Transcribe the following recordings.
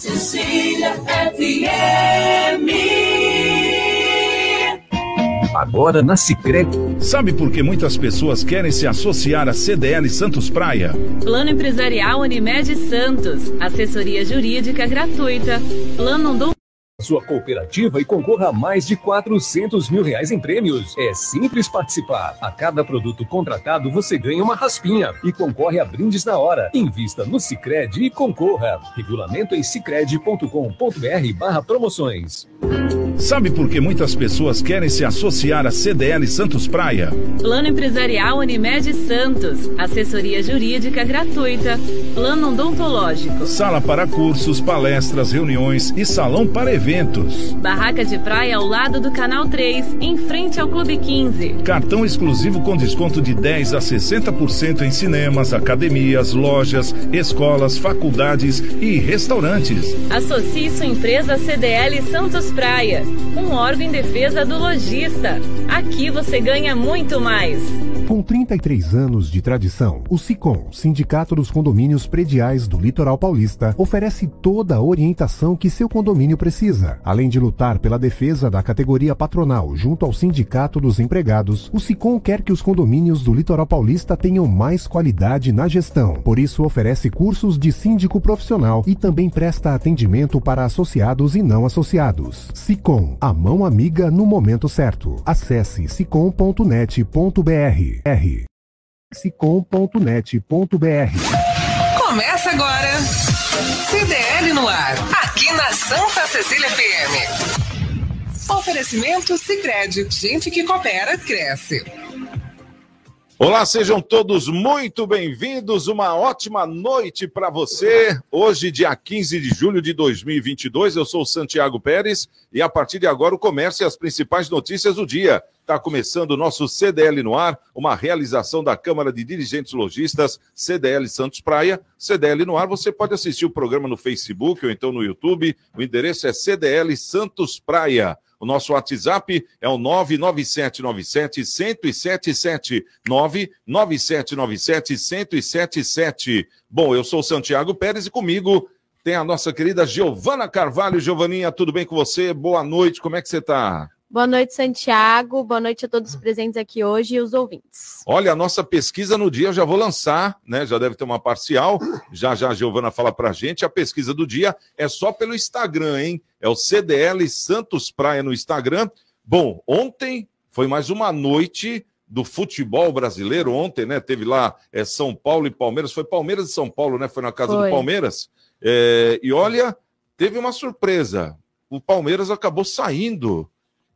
Cecília FM. Agora na Sicredi. Sabe por que muitas pessoas querem se associar à CDL Santos Praia? Plano Empresarial Unimed Santos. Assessoria Jurídica gratuita. Plano Dom sua cooperativa e concorra a mais de 400 mil reais em prêmios. É simples participar. A cada produto contratado você ganha uma raspinha e concorre a brindes na hora. Invista no Sicredi e concorra. Regulamento em sicredi.com.br/barra promoções. Sabe por que muitas pessoas querem se associar à CDL Santos Praia? Plano Empresarial Unimed Santos. Assessoria Jurídica gratuita. Plano Odontológico. Sala para cursos, palestras, reuniões e salão para eventos. Barraca de praia ao lado do Canal 3, em frente ao Clube 15. Cartão exclusivo com desconto de 10 a 60% em cinemas, academias, lojas, escolas, faculdades e restaurantes. Associe sua empresa CDL Santos Praia um órgão em defesa do lojista. Aqui você ganha muito mais. Com 33 anos de tradição, o SICOM, Sindicato dos Condomínios Prediais do Litoral Paulista, oferece toda a orientação que seu condomínio precisa. Além de lutar pela defesa da categoria patronal junto ao Sindicato dos Empregados, o SICOM quer que os condomínios do Litoral Paulista tenham mais qualidade na gestão. Por isso, oferece cursos de síndico profissional e também presta atendimento para associados e não associados. SICOM, a mão amiga no momento certo. Acesse sicom.net.br. Sicom.net.br. CDL no ar, aqui na Santa Cecília FM. Oferecimento Sicredi, gente que coopera cresce. Olá, sejam todos muito bem-vindos. Uma ótima noite para você. Hoje, dia 15 de julho de 2022, eu sou Santiago Pérez e a partir de agora o comércio e as principais notícias do dia. Está começando o nosso CDL no ar, uma realização da Câmara de Dirigentes Logistas, CDL Santos Praia. CDL no ar, você pode assistir o programa no Facebook ou então no YouTube. O endereço é CDL Santos Praia. O nosso WhatsApp é o 99797-1077. 99797-1077. Bom, eu sou Santiago Pérez e comigo tem a nossa querida Giovana Carvalho. Giovaninha, tudo bem com você? Boa noite, como é que você está? Boa noite, Santiago. Boa noite a todos os presentes aqui hoje e os ouvintes. Olha, a nossa pesquisa no dia eu já vou lançar, né? Já deve ter uma parcial. Já já a Giovana fala pra gente. A pesquisa do dia é só pelo Instagram, hein? É o CDL Santos Praia no Instagram. Bom, ontem foi mais uma noite do futebol brasileiro. Ontem, né? Teve lá é, São Paulo e Palmeiras. Foi Palmeiras e São Paulo, né? Foi na casa foi. do Palmeiras. É, e olha, teve uma surpresa. O Palmeiras acabou saindo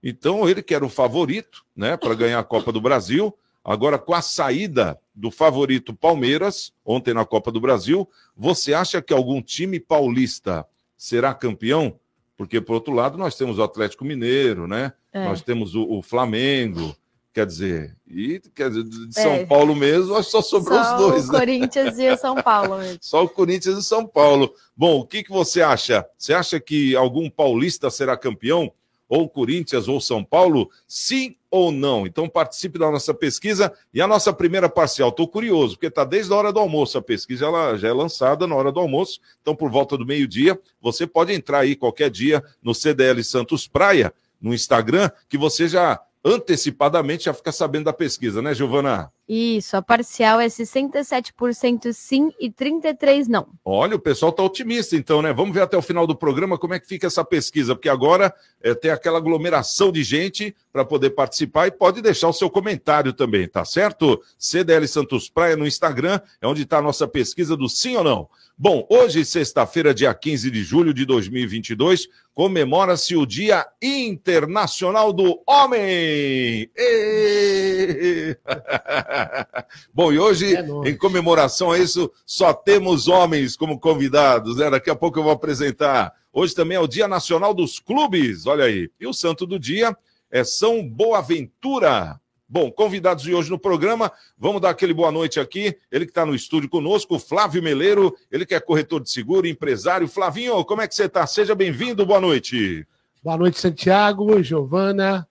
então, ele que era o favorito, né, para ganhar a Copa do Brasil, agora com a saída do favorito Palmeiras, ontem na Copa do Brasil, você acha que algum time paulista será campeão? Porque, por outro lado, nós temos o Atlético Mineiro, né? É. Nós temos o, o, Flamengo, quer dizer, e quer dizer, de São é. Paulo mesmo, só sobrou só os dois. O né? Corinthians e o São Paulo. Mesmo. Só o Corinthians e o São Paulo. Bom, o que, que você acha? Você acha que algum paulista será campeão? Ou Corinthians ou São Paulo? Sim ou não? Então participe da nossa pesquisa e a nossa primeira parcial. Estou curioso, porque está desde a hora do almoço. A pesquisa ela já é lançada na hora do almoço, então por volta do meio-dia, você pode entrar aí qualquer dia no CDL Santos Praia, no Instagram, que você já antecipadamente já fica sabendo da pesquisa, né, Giovana? Isso, a parcial é 67% sim e 33% não. Olha, o pessoal está otimista, então, né? Vamos ver até o final do programa como é que fica essa pesquisa, porque agora é, tem aquela aglomeração de gente para poder participar e pode deixar o seu comentário também, tá certo? CDL Santos Praia no Instagram é onde está a nossa pesquisa do sim ou não. Bom, hoje, sexta-feira, dia 15 de julho de 2022, comemora-se o Dia Internacional do Homem. Bom, e hoje, é em comemoração a isso, só temos homens como convidados, né? Daqui a pouco eu vou apresentar. Hoje também é o Dia Nacional dos Clubes, olha aí. E o santo do dia é São Boaventura. Bom, convidados de hoje no programa, vamos dar aquele boa noite aqui. Ele que está no estúdio conosco, Flávio Meleiro, ele que é corretor de seguro, empresário. Flavinho, como é que você está? Seja bem-vindo, boa noite. Boa noite, Santiago, Giovana,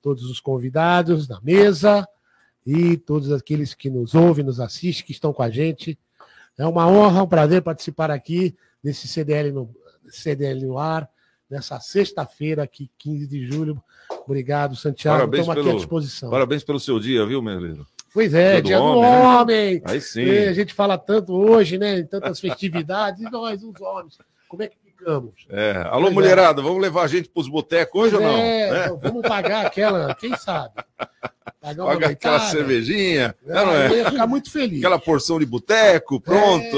todos os convidados da mesa e todos aqueles que nos ouvem, nos assistem, que estão com a gente. É uma honra, um prazer participar aqui nesse CDL no, CDL no ar, nessa sexta-feira aqui, 15 de julho. Obrigado, Santiago. Parabéns Estamos aqui pelo- à disposição. Parabéns pelo seu dia, viu, Meleiro? Pois é, Dia do dia do homem, né? homem. Aí sim. É, a gente fala tanto hoje, né? Em tantas festividades, e nós, os homens, como é que ficamos? É. Alô, é. mulherada, vamos levar a gente pros botecos hoje ou não? É, Né? então vamos pagar aquela, quem sabe? Pagar uma Paga aquela cervejinha, É, né, não é? eu ia ficar muito feliz. Aquela porção de boteco, pronto.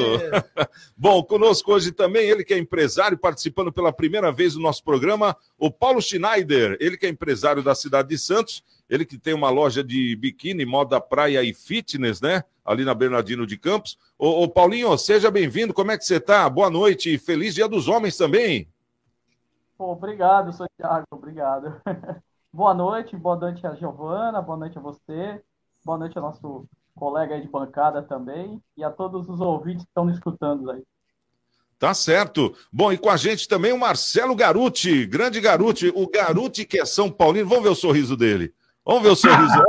É. Bom, conosco hoje também ele que é empresário, participando pela primeira vez do nosso programa, o Paulo Schneider, ele que é empresário da cidade de Santos, ele que tem uma loja de biquíni, moda praia e fitness, né? Ali na Bernardino de Campos. Ô, ô, Paulinho, seja bem-vindo, como é que você tá? Boa noite, feliz dia dos homens também. Pô, obrigado, Santiago, obrigado. boa noite, boa noite a Giovana, boa noite a você, boa noite ao nosso colega aí de bancada também e a todos os ouvintes que estão nos escutando aí. Tá certo. Bom, e com a gente também o Marcelo Garuti, grande Garuti, o Garuti que é São Paulino. Vamos ver o sorriso dele. Vamos ver o sorriso.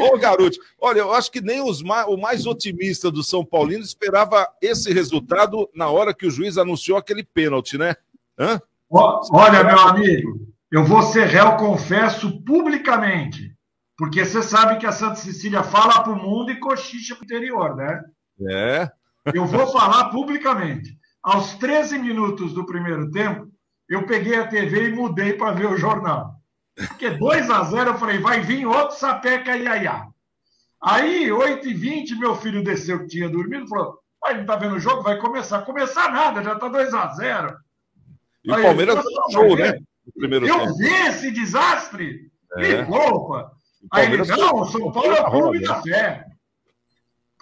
Ô, Garuti, olha, eu acho que nem os ma- o mais otimista do São Paulino esperava esse resultado na hora que o juiz anunciou aquele pênalti, né? Hã? Olha, meu amigo, eu vou ser réu, confesso publicamente. Porque você sabe que a Santa Cecília fala para o mundo e cochicha para o interior, né? É. Eu vou falar publicamente. Aos 13 minutos do primeiro tempo, eu peguei a TV e mudei para ver o jornal. Porque 2 a 0 eu falei, vai vir outro sapeca iaiá. Aí, 8h20, meu filho desceu que tinha dormido falou: Pai, não tá vendo o jogo? Vai começar. Começar nada, já tá 2 a 0 E o Aí, Palmeiras eu- deu show, né? Primeiro Eu tempo. vi esse desastre! É. Que roupa! O Aí ele, Palmeiras não, o São Paulo é o clube roda. da fé.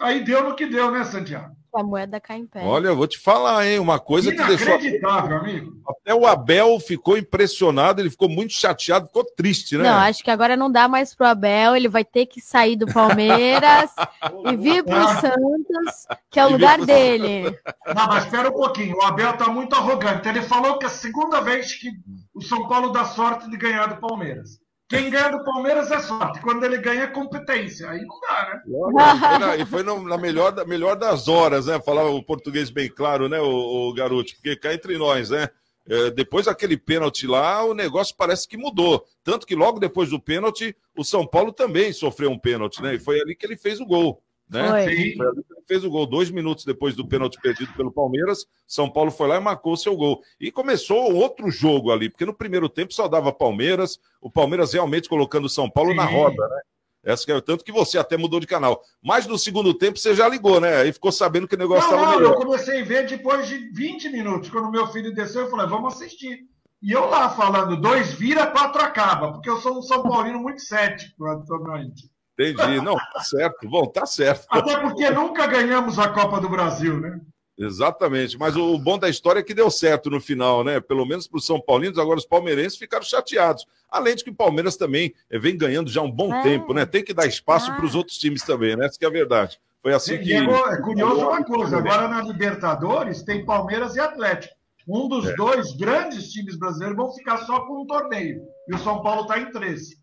Aí deu no que deu, né, Santiago? A moeda cai em pé. Olha, eu vou te falar, hein? Uma coisa que deixou. Inacreditável, amigo. Até o Abel ficou impressionado, ele ficou muito chateado, ficou triste, né? Não, acho que agora não dá mais pro Abel, ele vai ter que sair do Palmeiras e vir pro Santos, que é o E lugar pro- dele. Não, mas espera um pouquinho. O Abel tá muito arrogante. Ele falou que é a segunda vez que o São Paulo dá sorte de ganhar do Palmeiras. Quem ganha do Palmeiras é sorte. Quando ele ganha é competência. Aí não dá, né? E foi na melhor, melhor das horas, né? Falar o português bem claro, né, o, o garoto? Porque cá entre nós, né? É, depois daquele pênalti lá, o negócio parece que mudou. Tanto que logo depois do pênalti, o São Paulo também sofreu um pênalti, né? E foi ali que ele fez o gol. Né? Foi. Sim. Foi ali que ele fez o gol. Dois minutos depois do pênalti perdido pelo Palmeiras, São Paulo foi lá e marcou seu gol. E começou outro jogo ali, porque no primeiro tempo só dava Palmeiras, o Palmeiras realmente colocando o São Paulo na Sim. roda, né? Essa que é, tanto que você até mudou de canal. Mas no segundo tempo você já ligou, né? Aí ficou sabendo que o negócio Não, estava não, melhor. eu comecei a ver depois de 20 minutos. Quando meu filho desceu, eu falei, vamos assistir. E eu lá falando, dois vira, quatro acaba, porque eu sou um São Paulino muito cético atualmente. Entendi. Não, tá certo. Bom, tá certo. Até porque nunca ganhamos a Copa do Brasil, né? Exatamente. Mas o bom da história é que deu certo no final, né? Pelo menos para os São Paulinos, agora os palmeirenses ficaram chateados. Além de que o Palmeiras também eh, vem ganhando já há um bom É. tempo, né? Tem que dar espaço Ah. para os outros times também, né? Essa que é a verdade. Foi assim que. é é curioso uma coisa, agora na Libertadores tem Palmeiras e Atlético. Um dos É. dois grandes times brasileiros vão ficar só com um torneio. E o São Paulo está em 13.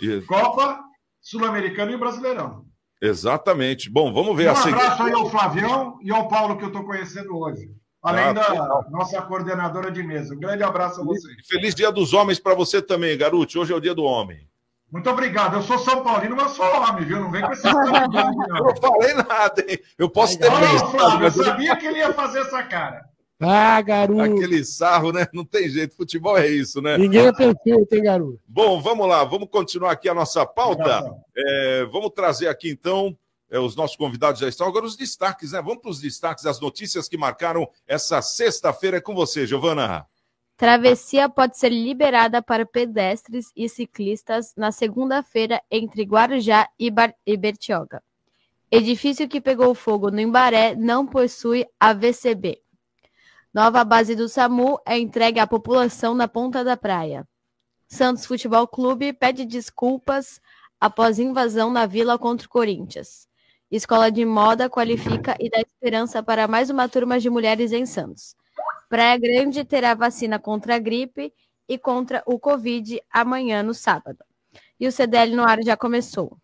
E- Copa, Sul-Americano e Brasileirão. Exatamente. Bom, vamos ver Um a seguinte. abraço aí ao Flavião e ao Paulo que eu estou conhecendo hoje. Além Ah, da legal. nossa coordenadora de mesa. Um grande abraço a vocês. Feliz Dia dos Homens para você também, garoto. Hoje é o Dia do Homem. Muito obrigado. Eu sou São Paulino, mas sou homem, viu? Não vem com esse papo de homem, Eu não. não falei nada, hein? Eu posso ter Não, pensado, Flávio, eu- sabia que ele ia fazer essa cara. Ah, garoto. aquele sarro, né? Não tem jeito. Futebol é isso, né? Ninguém é perfeito, hein, garoto? Bom, vamos lá. Vamos continuar aqui a nossa pauta. É, vamos trazer aqui, então, é, os nossos convidados já estão. Agora, os destaques, né? Vamos para os destaques, as notícias que marcaram essa sexta-feira. É com você, Giovana. Travessia pode ser liberada para pedestres e ciclistas na segunda-feira entre Guarujá e, Bar- e Bertioga. Edifício que pegou fogo no Embaré não possui AVCB. Nova base do SAMU é entregue à população na ponta da praia. Santos Futebol Clube pede desculpas após invasão na Vila contra o Corinthians. Escola de Moda qualifica e dá esperança para mais uma turma de mulheres em Santos. Praia Grande terá vacina contra a gripe e contra o Covid amanhã, no sábado. E o CDL no ar já começou.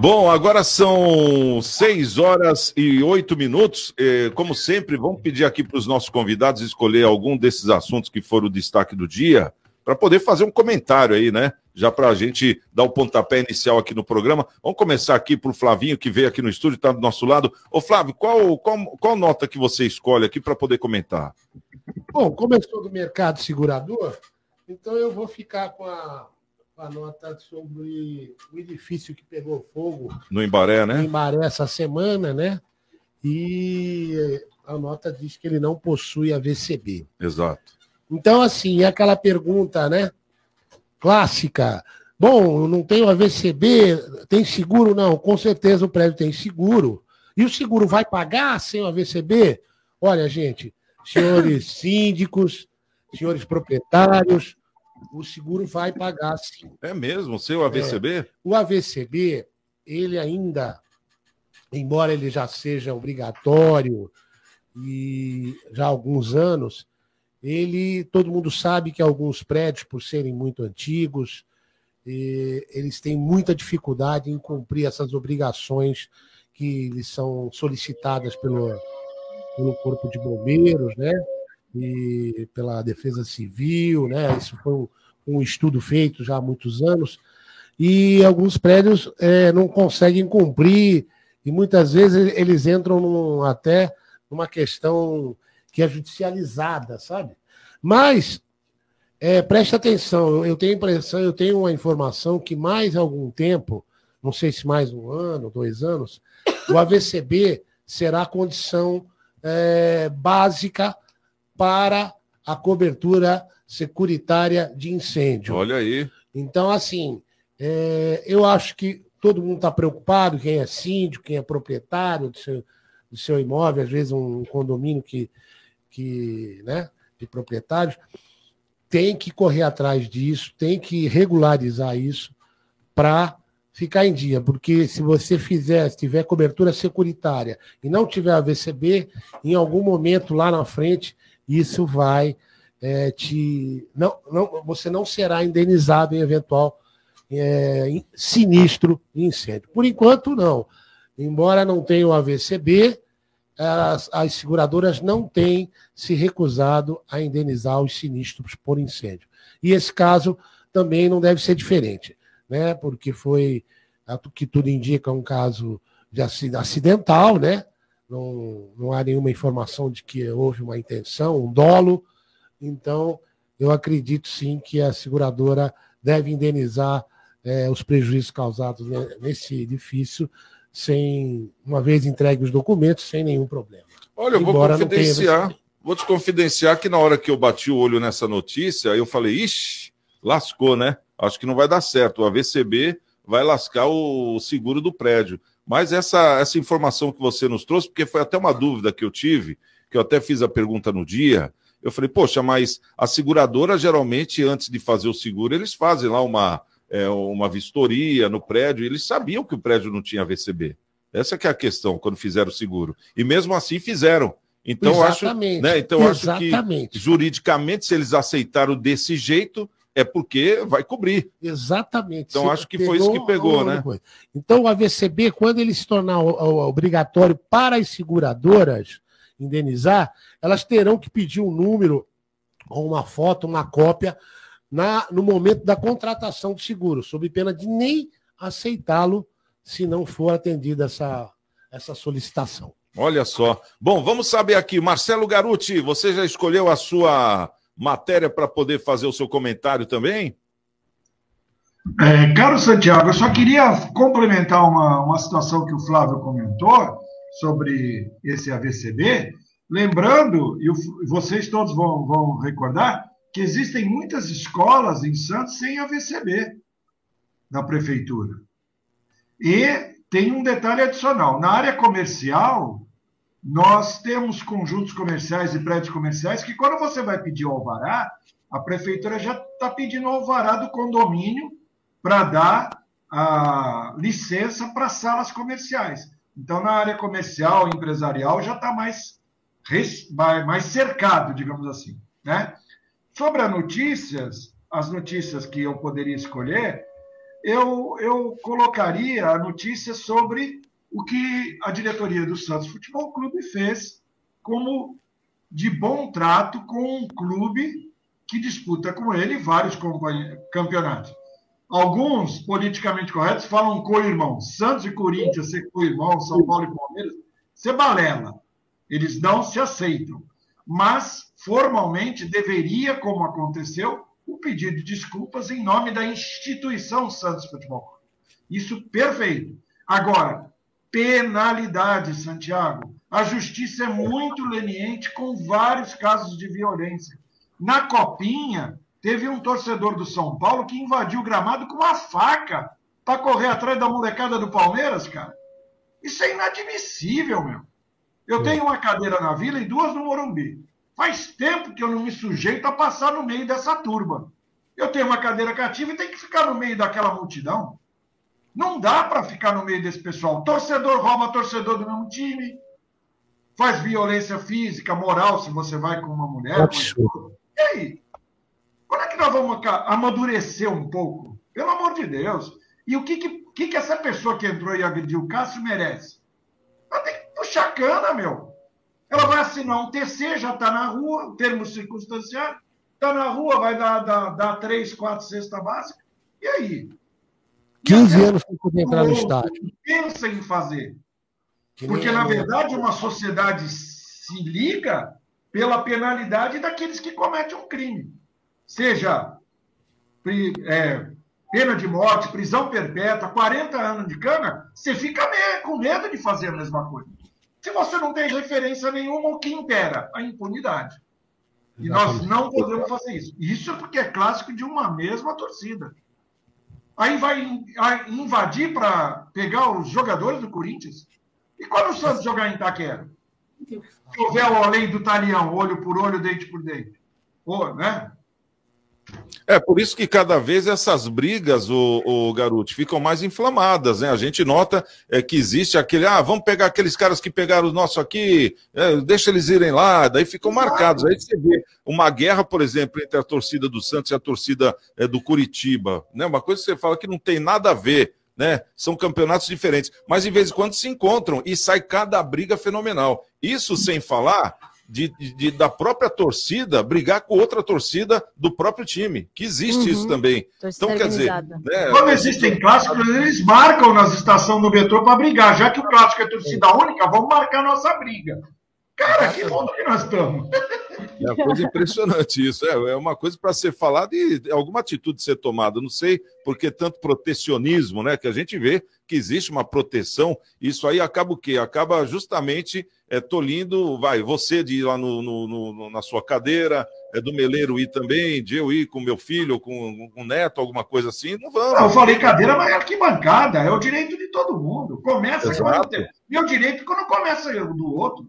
Bom, agora são seis horas e oito minutos. Eh, Como sempre, vamos pedir aqui para os nossos convidados escolher algum desses assuntos que foram o destaque do dia, para poder fazer um comentário aí, né? Já para a gente dar o pontapé inicial aqui no programa. Vamos começar aqui para o Flavinho, que veio aqui no estúdio, está do nosso lado. Ô, Flávio, qual, qual, qual nota que você escolhe aqui para poder comentar? Bom, sou do mercado segurador, então eu vou ficar com a, a nota sobre o edifício que pegou fogo No Embaré, né? em Maré essa semana, né? E a nota diz que ele não possui a VCB. Exato. Então, assim, é aquela pergunta, né? Clássica. Bom, não tenho a VCB, tem seguro? Não, com certeza o prédio tem seguro. E o seguro vai pagar sem a VCB? Olha, gente, senhores síndicos, senhores proprietários, o seguro vai pagar sim. É mesmo? O seu AVCB? O AVCB, ele ainda, embora ele já seja obrigatório e já há alguns anos, ele, todo mundo sabe que alguns prédios, por serem muito antigos, eles têm muita dificuldade em cumprir essas obrigações que lhes são solicitadas pelo, pelo Corpo de Bombeiros, né? E pela Defesa Civil, né? Isso foi um, um estudo feito já há muitos anos. E alguns prédios eh, não conseguem cumprir, e muitas vezes eles entram num- até numa questão que é judicializada, sabe? Mas é, preste atenção, eu- tenho a impressão, eu tenho uma informação que mais algum tempo, não sei se mais um ano, dois anos, o AVCB será condição é, básica para a cobertura securitária de incêndio. Olha aí. Então, assim, é, eu acho que todo mundo está preocupado, quem é síndico, quem é proprietário do seu, do seu imóvel, às vezes um condomínio que, que né, de proprietários, tem que correr atrás disso, tem que regularizar isso para ficar em dia, porque se você fizer, se tiver cobertura securitária e não tiver a VCB, em algum momento lá na frente, isso vai é, te. Não, não, você não será indenizado em eventual é, sinistro incêndio. Por enquanto, não. Embora não tenha o AVCB, as, as seguradoras não têm se recusado a indenizar os sinistros por incêndio. E esse caso também não deve ser diferente, né? Porque foi, tu- que tudo indica, um caso de aci- acidental, né? Não, não há nenhuma informação de que houve uma intenção, um dolo. Então, eu acredito sim que a seguradora deve indenizar eh, os prejuízos causados ne- nesse edifício, sem, uma vez entregue os documentos, sem nenhum problema. Olha, eu vou Embora confidenciar. Vou te confidenciar que na hora que eu bati o olho nessa notícia, eu falei, ixi, lascou, né? Acho que não vai dar certo. O AVCB vai lascar o seguro do prédio. Mas essa, essa informação que você nos trouxe, porque foi até uma dúvida que eu tive, que eu até fiz a pergunta no dia. Eu falei, poxa, mas a seguradora geralmente, antes de fazer o seguro, eles fazem lá uma, é, uma vistoria no prédio, e eles sabiam que o prédio não tinha VCB. Essa que é a questão quando fizeram o seguro. E mesmo assim fizeram. Então eu acho, né, então acho que juridicamente se eles aceitaram desse jeito é porque vai cobrir. Exatamente. Então, Você acho que foi isso que pegou, né? coisa. Então, o AVCB, quando ele se tornar obrigatório para as seguradoras indenizar, elas terão que pedir um número, ou uma foto, uma cópia, na, no momento da contratação do seguro, sob pena de nem aceitá-lo se não for atendida essa, essa solicitação. Olha só. Bom, vamos saber aqui, Marcelo Garuti, você já escolheu a sua matéria para poder fazer o seu comentário também? É, caro Santiago, eu só queria complementar uma, uma situação que o Flávio comentou sobre esse AVCB, lembrando, e vocês todos vão, vão recordar, que existem muitas escolas em Santos sem AVCB da prefeitura. E tem um detalhe adicional: na área comercial, nós temos conjuntos comerciais e prédios comerciais que, quando você vai pedir o alvará, a prefeitura já está pedindo o alvará do condomínio para dar a licença para salas comerciais. Então, na área comercial, empresarial, já está mais mais cercado, digamos assim. Né? Sobre as notícias, as notícias que eu poderia escolher, eu, eu colocaria a notícia sobre o que a diretoria do Santos Futebol Clube fez como de bom trato com um clube que disputa com ele vários campeonatos. Alguns, politicamente corretos, falam co-irmão. Santos e Corinthians ser co-irmão, São Paulo e Palmeiras, ser balela. Eles não se aceitam. Mas, formalmente, deveria, como aconteceu, o pedido de desculpas em nome da instituição Santos Futebol. Isso perfeito. Agora, penalidade, Santiago. A justiça é muito leniente com vários casos de violência. Na Copinha, teve um torcedor do São Paulo que invadiu o gramado com uma faca para correr atrás da molecada do Palmeiras, cara. Isso é inadmissível, meu. Eu tenho uma cadeira na vila e duas no Morumbi. Faz tempo que eu não me sujeito a passar no meio dessa turba. Eu tenho uma cadeira cativa e tenho que ficar no meio daquela multidão. Não dá para ficar no meio desse pessoal. Torcedor rouba torcedor do mesmo time. Faz violência física, moral, se você vai com uma mulher. Com e aí? Quando é que nós vamos amadurecer um pouco? Pelo amor de Deus. E o que, que, que essa pessoa que entrou e agrediu o Cássio merece? Ela tem que puxar cana, meu. Ela vai assinar um TC, já está na rua, termo circunstanciado, está na rua, vai dar, dar, dar três, quatro cesta básica. E aí? 15 anos sem poder entrar no estádio. Pensa em fazer. Porque, na verdade, uma sociedade se liga pela penalidade daqueles que cometem um crime. Seja é, pena de morte, prisão perpétua, 40 anos de cana, você fica com medo de fazer a mesma coisa. Se você não tem referência nenhuma, o que impera? A impunidade. E nós não podemos fazer isso. Isso porque é clássico de uma mesma torcida. Aí vai invadir para pegar os jogadores do Corinthians? E quando o Santos jogar em Itaquera? Se houver a lei do talião, olho por olho, dente por dente. Pô, né? É por isso que cada vez essas brigas, o, o garoto, ficam mais inflamadas, né? A gente nota é, que existe aquele, ah, vamos pegar aqueles caras que pegaram o nosso aqui, é, deixa eles irem lá, daí ficam marcados. Aí você vê uma guerra, por exemplo, entre a torcida do Santos e a torcida é, do Curitiba, né? Uma coisa que você fala que não tem nada a ver. Né? São campeonatos diferentes, mas de vez em quando se encontram e sai cada briga fenomenal. Isso sem falar de, de, da própria torcida brigar com outra torcida do próprio time, que existe uhum. isso também. Torcida então, quer dizer. Né, Quando existem clássicos, eles marcam nas estações do metrô para brigar. Já que o clássico é torcida única, vamos marcar nossa briga. Cara, que mundo que nós estamos. É uma coisa impressionante isso. É, é uma coisa para ser falada e alguma atitude ser tomada. Não sei por que tanto protecionismo, né? Que a gente vê que existe uma proteção. Isso aí acaba o quê? Acaba justamente é, tolindo, vai, você de ir lá no, no, no, na sua cadeira, é do Meleiro ir também, de eu ir com meu filho, com, com o neto, alguma coisa assim. Não vamos. Não, eu falei cadeira, mas é arquibancada. É o direito de todo mundo. Começa Exato. quando. Meu direito quando começa do outro.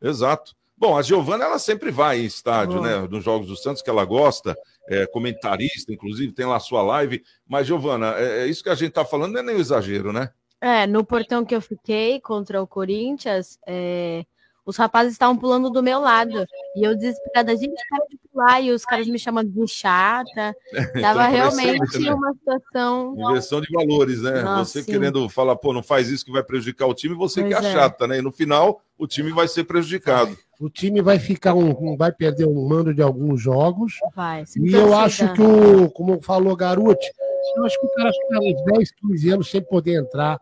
Exato. Bom, a Giovana, ela sempre vai em estádio, né? Nos Jogos do Santos, que ela gosta, é comentarista, inclusive, tem lá a sua live. Mas, Giovana, é, é isso que a gente está falando não é nem um exagero, né? É, no portão que eu fiquei contra o Corinthians, é, os rapazes estavam pulando do meu lado. E eu desesperada, gente, para de pular. E os caras me chamando de chata. Tava realmente né? uma situação. Inversão de valores, né? Nossa, você sim. querendo falar, pô, não faz isso que vai prejudicar o time, você pois que é, é chata, né? E no final, o time vai ser prejudicado. O time vai ficar um, vai perder um mando de alguns jogos. Vai, e eu acho que o, como falou Garote, eu acho que o cara fica uns 10, 15 anos sem poder entrar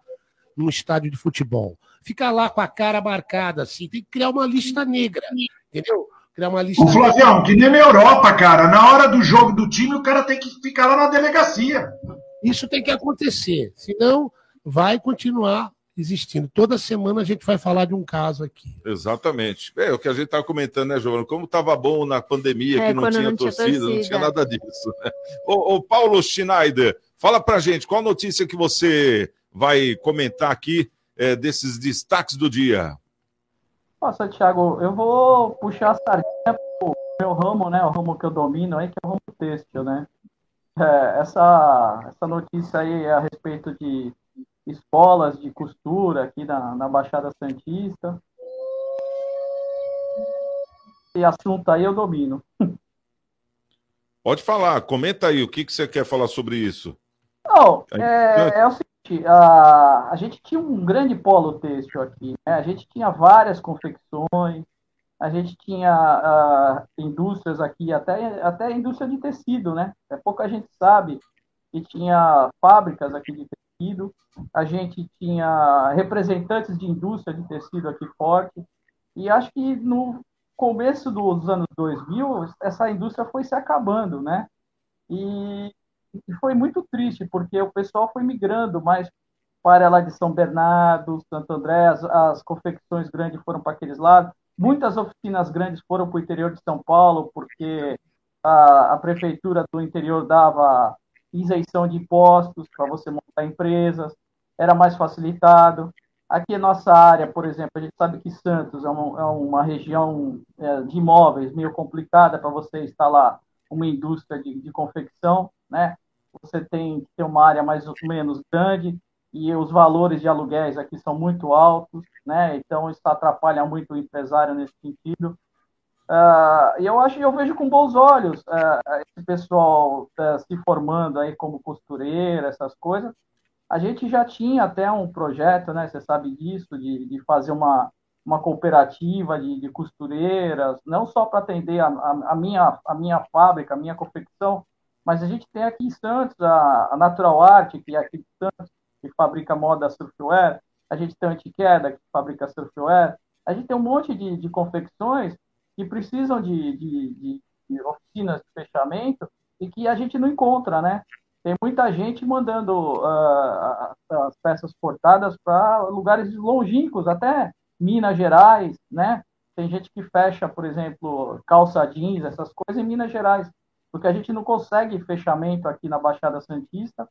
num estádio de futebol ficar lá com a cara marcada, assim. Tem que criar uma lista negra, entendeu? Criar uma lista. O Flavião, que nem na Europa, cara. Na hora do jogo do time, o cara tem que ficar lá na delegacia. Isso tem que acontecer. Senão, vai continuar existindo. Toda semana a gente vai falar de um caso aqui. Exatamente. É o que a gente estava comentando, né, Giovana? Como estava bom na pandemia, é, que não tinha, não torcida, tinha torcida, não tinha nada disso. ô, ô, Paulo Schneider, fala pra gente, qual notícia que você vai comentar aqui é, desses destaques do dia? Nossa, Thiago, eu vou puxar a sardinha pro meu ramo, né? O ramo que eu domino aí, que é o ramo têxtil, né? É, essa, essa notícia aí é a respeito de escolas de costura aqui na, na Baixada Santista. Esse assunto aí eu domino. Pode falar, comenta aí o que, que você quer falar sobre isso. Não, é, é o seguinte, a, a gente tinha um grande polo têxtil aqui, né? a gente tinha várias confecções, a gente tinha uh, indústrias aqui, até, até indústria de tecido, né? É, pouca gente sabe que tinha fábricas aqui de tecido, a gente tinha representantes de indústria de tecido aqui forte, e acho que no começo dos anos 2000, essa indústria foi se acabando, né? E, foi muito triste, porque o pessoal foi migrando mais para lá de São Bernardo, Santo André, as, as confecções grandes foram para aqueles lados, Muitas oficinas grandes foram para o interior de São Paulo, porque a, a prefeitura do interior dava isenção de impostos para você montar empresas, era mais facilitado. Aqui a nossa área, por exemplo, a gente sabe que Santos é uma, é uma região é, de imóveis meio complicada para você instalar uma indústria de, de confecção, né? Você tem que ter uma área mais ou menos grande, e os valores de aluguéis aqui são muito altos, né? Então isso atrapalha muito o empresário nesse sentido. Uh, e eu acho, eu vejo com bons olhos uh, esse pessoal uh, se formando aí como costureira, essas coisas. A gente já tinha até um projeto, né? Você sabe disso, de, de fazer uma, uma cooperativa de, de costureiras, não só para atender a, a, a, minha, a minha fábrica, a minha confecção, mas a gente tem aqui em Santos a, a Natural Art, que é aqui de Santos, que fabrica moda surfwear, a gente tem a Antiqueda, que fabrica surfwear, a gente tem um monte de, de confecções que precisam de, de, de, de, oficinas de fechamento e que a gente não encontra, né? Tem muita gente mandando uh, as peças portadas para lugares longínquos, até Minas Gerais, né? Tem gente que fecha, por exemplo, calça jeans, essas coisas em Minas Gerais, porque a gente não consegue fechamento aqui na Baixada Santista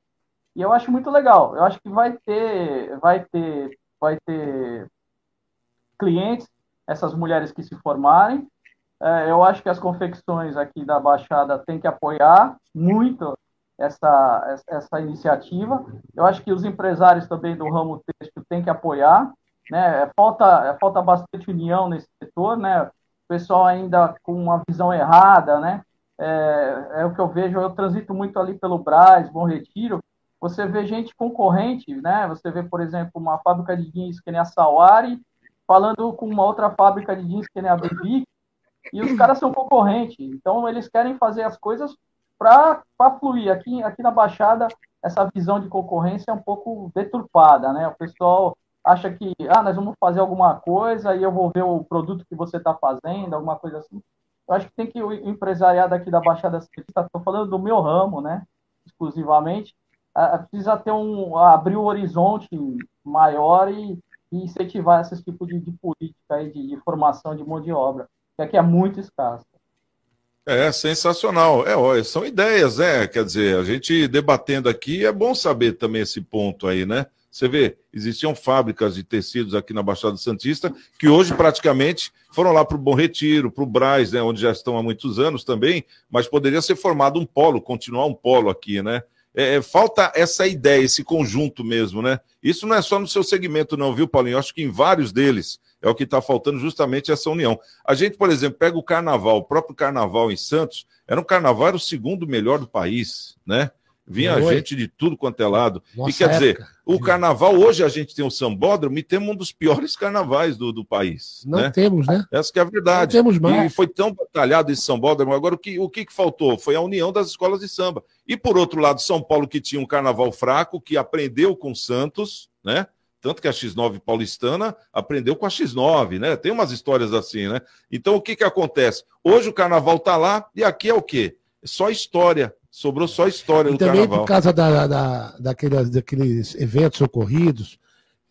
e eu acho muito legal. Eu acho que vai ter, vai ter, vai ter clientes, essas mulheres que se formarem. É, eu acho que as confecções aqui da Baixada têm que apoiar muito essa, essa iniciativa. Eu acho que os empresários também do ramo têxtil têm que apoiar. Né? É, falta, é, falta bastante união nesse setor, né? O pessoal ainda com uma visão errada, né? É, é o que eu vejo, eu transito muito ali pelo Braz, Bom Retiro, você vê gente concorrente, né? Você vê, por exemplo, uma fábrica de jeans que nem a Sawari, falando com uma outra fábrica de jeans que nem a Baby, e os caras são concorrentes. Então, eles querem fazer as coisas para fluir. Aqui, aqui na Baixada, essa visão de concorrência é um pouco deturpada, né? O pessoal acha que, ah, nós vamos fazer alguma coisa e eu vou ver o produto que você está fazendo, alguma coisa assim. Eu acho que tem que o empresariado aqui da Baixada estou falando do meu ramo, né? Exclusivamente, precisa ter um abrir o um horizonte maior e, e, incentivar esse tipo de, de política aí de, de, formação de mão de obra, que aqui é muito escasso. É sensacional. É, ó, são ideias, né? Quer dizer, a gente debatendo aqui é bom saber também esse ponto aí, né? Você vê, existiam fábricas de tecidos aqui na Baixada Santista que hoje praticamente foram lá para o Bom Retiro, para o Braz, né, onde já estão há muitos anos também, mas poderia ser formado um polo, continuar um polo aqui, né? É, é, falta essa ideia, esse conjunto mesmo, né? Isso não é só no seu segmento, não, viu, Paulinho? Eu acho que em vários deles é o que está faltando justamente essa união. A gente, por exemplo, pega o carnaval, o próprio carnaval em Santos, era um carnaval, era o segundo melhor do país, né? Vinha gente de tudo quanto é lado. Nossa e quer época. dizer, o carnaval, hoje a gente tem o sambódromo e temos um dos piores carnavais do, do país. Não né? temos, né? Essa que é a verdade. Não temos mais. E foi tão batalhado esse sambódromo. Agora, o que, o que faltou? Foi a união das escolas de samba. E, por outro lado, São Paulo, que tinha um carnaval fraco, que aprendeu com Santos, né? Tanto que a X9 paulistana aprendeu com a X9, né? Tem umas histórias assim, né? Então, o que, que acontece? Hoje o carnaval tá lá e aqui é o quê? É só história. Sobrou só história e também carnaval. por causa da, da, daqueles, daqueles eventos ocorridos,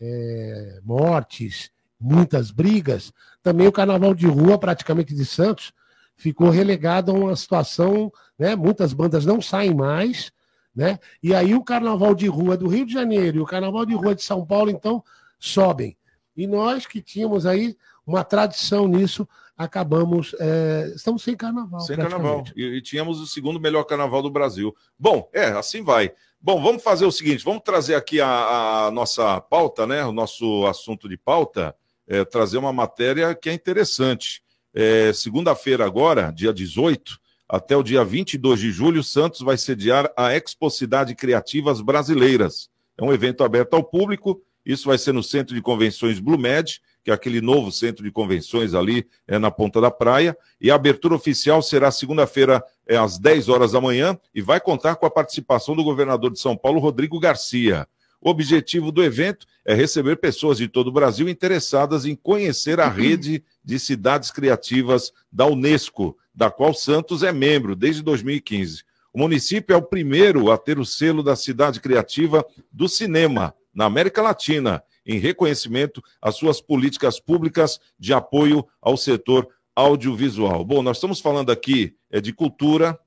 é, mortes, muitas brigas, também o carnaval de rua, praticamente de Santos, ficou relegado a uma situação, né? Muitas bandas não saem mais, né? E aí o carnaval de rua do Rio de Janeiro e o carnaval de rua de São Paulo, então, sobem. E nós que tínhamos aí uma tradição nisso, acabamos. É, estamos sem carnaval. Sem carnaval. E, e, tínhamos o segundo melhor carnaval do Brasil. Bom, é, assim vai. Bom, vamos fazer o seguinte: vamos trazer aqui a, a nossa pauta, né? O nosso assunto de pauta, é, trazer uma matéria que é interessante. É, Segunda-feira, agora, dia 18, até o dia 22 de julho, Santos vai sediar a Expo Cidade Criativas Brasileiras. É um evento aberto ao público, isso vai ser no Centro de Convenções Blumed, que é aquele novo centro de convenções ali é, na ponta da praia. E a abertura oficial será segunda-feira, é, às 10 horas da manhã, e vai contar com a participação do governador de São Paulo, Rodrigo Garcia. O objetivo do evento é receber pessoas de todo o Brasil interessadas em conhecer a rede de cidades criativas da Unesco, da qual Santos é membro desde 2015. O município é o primeiro a ter o selo da cidade criativa do cinema na América Latina em reconhecimento às suas políticas públicas de apoio ao setor audiovisual. Bom, nós estamos falando aqui é, de cultura,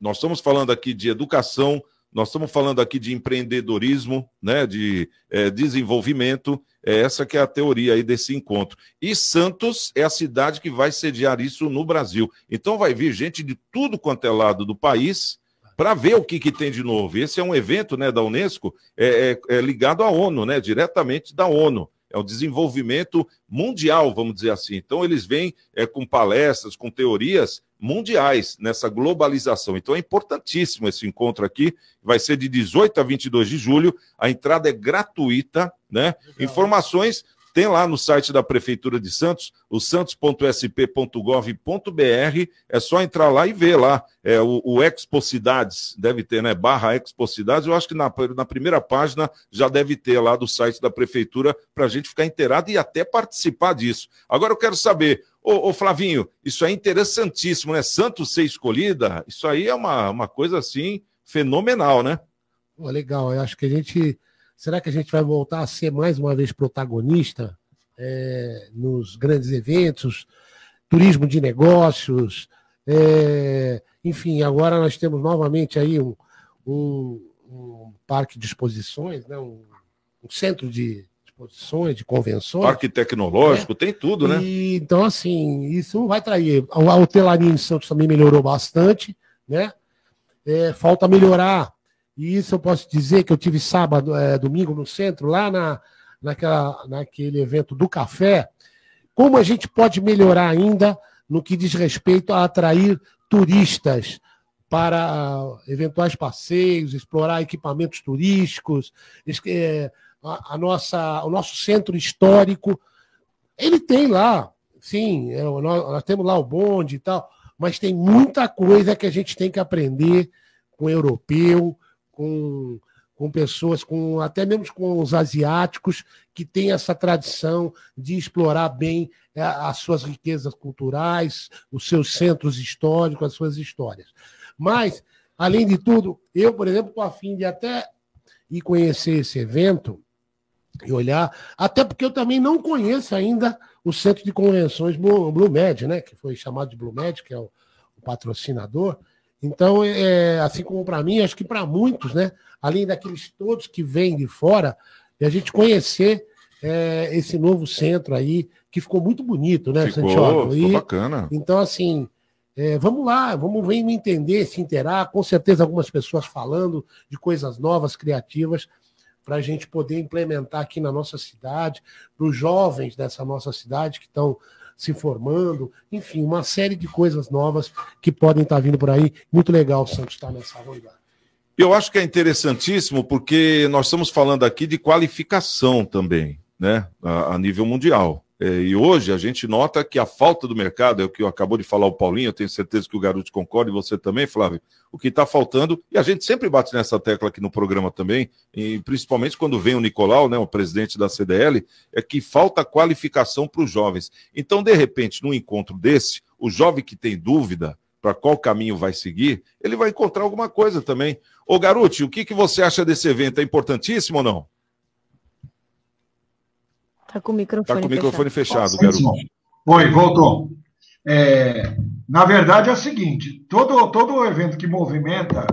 nós estamos falando aqui de educação, nós estamos falando aqui de empreendedorismo, né, de é, desenvolvimento. É essa que é a teoria aí desse encontro. E Santos é a cidade que vai sediar isso no Brasil. Então vai vir gente de tudo quanto é lado do país para ver o que, que tem de novo. Esse é um evento né, da Unesco é, é, é ligado à ONU, né, diretamente da ONU é o desenvolvimento mundial, vamos dizer assim. Então, eles vêm é, com palestras, com teorias mundiais nessa globalização. Então, é importantíssimo esse encontro aqui. Vai ser de 18 a 22 de julho. A entrada é gratuita, né? Legal. Informações tem lá no site da Prefeitura de Santos, o santos.sp.gov.br. É só entrar lá e ver lá. É, o, o Expo Cidades, deve ter, né? Barra Expo Cidades. Eu acho que na, na primeira página já deve ter lá do site da Prefeitura para a gente ficar inteirado e até participar disso. Agora eu quero saber, Ô, ô, Flavinho, isso é interessantíssimo, né? Santos ser escolhida, isso aí é uma, uma coisa assim fenomenal, né? Oh, legal, eu acho que a gente Será que a gente vai voltar a ser mais uma vez protagonista é, nos grandes eventos, turismo de negócios? É, enfim, agora nós temos novamente aí um, um, um parque de exposições, né? um, um centro de exposições, de convenções. Parque tecnológico, é. tem tudo, né? E, então, assim, isso não vai trair. A hotelaria em Santos também melhorou bastante, né? É, falta melhorar e isso eu posso dizer que eu tive sábado, é, domingo no centro, lá na, naquela, naquele evento do café. Como a gente pode melhorar ainda no que diz respeito a atrair turistas para eventuais passeios, explorar equipamentos turísticos, é, a, a nossa, o nosso centro histórico. Ele tem lá, sim, é, nós, nós temos lá o bonde e tal, mas tem muita coisa que a gente tem que aprender com o europeu, com, com pessoas, com até mesmo com os asiáticos, que têm essa tradição de explorar bem é, as suas riquezas culturais, os seus centros históricos, as suas histórias. Mas, além de tudo, eu, por exemplo, estou afim de até ir conhecer esse evento e olhar, até porque eu também não conheço ainda o Centro de Convenções Blue, Blue Med, né, que foi chamado de Blue Med, que é o, o patrocinador. Então, é, assim como para mim, acho que para muitos, né? Além daqueles todos que vêm de fora, e a gente conhecer é, esse novo centro aí, que ficou muito bonito, né, ficou, Santiago? Ficou bacana. Então, assim, é, vamos lá, vamos ver me entender, se interar. Com certeza, algumas pessoas falando de coisas novas, criativas, para a gente poder implementar aqui na nossa cidade, para os jovens dessa nossa cidade que estão se formando, enfim, uma série de coisas novas que podem estar vindo por aí. Muito legal o Santos estar nessa vanguarda. Eu acho que é interessantíssimo porque nós estamos falando aqui de qualificação também, né, a, a nível mundial. É, e hoje a gente nota que a falta do mercado, é o que acabou de falar o Paulinho, eu tenho certeza que o Garoto concorda e você também, Flávio. O que está faltando, e a gente sempre bate nessa tecla aqui no programa também, e principalmente quando vem o Nicolau, né, o presidente da CDL, é que falta qualificação para os jovens. Então, de repente, num encontro desse, o jovem que tem dúvida para qual caminho vai seguir, ele vai encontrar alguma coisa também. Ô, Garoto, o que, que você acha desse evento? É importantíssimo ou não? Está com o microfone, tá com o microfone fechado, fechado garoto. Oi, voltou. É, na verdade é o seguinte: todo, todo evento que movimenta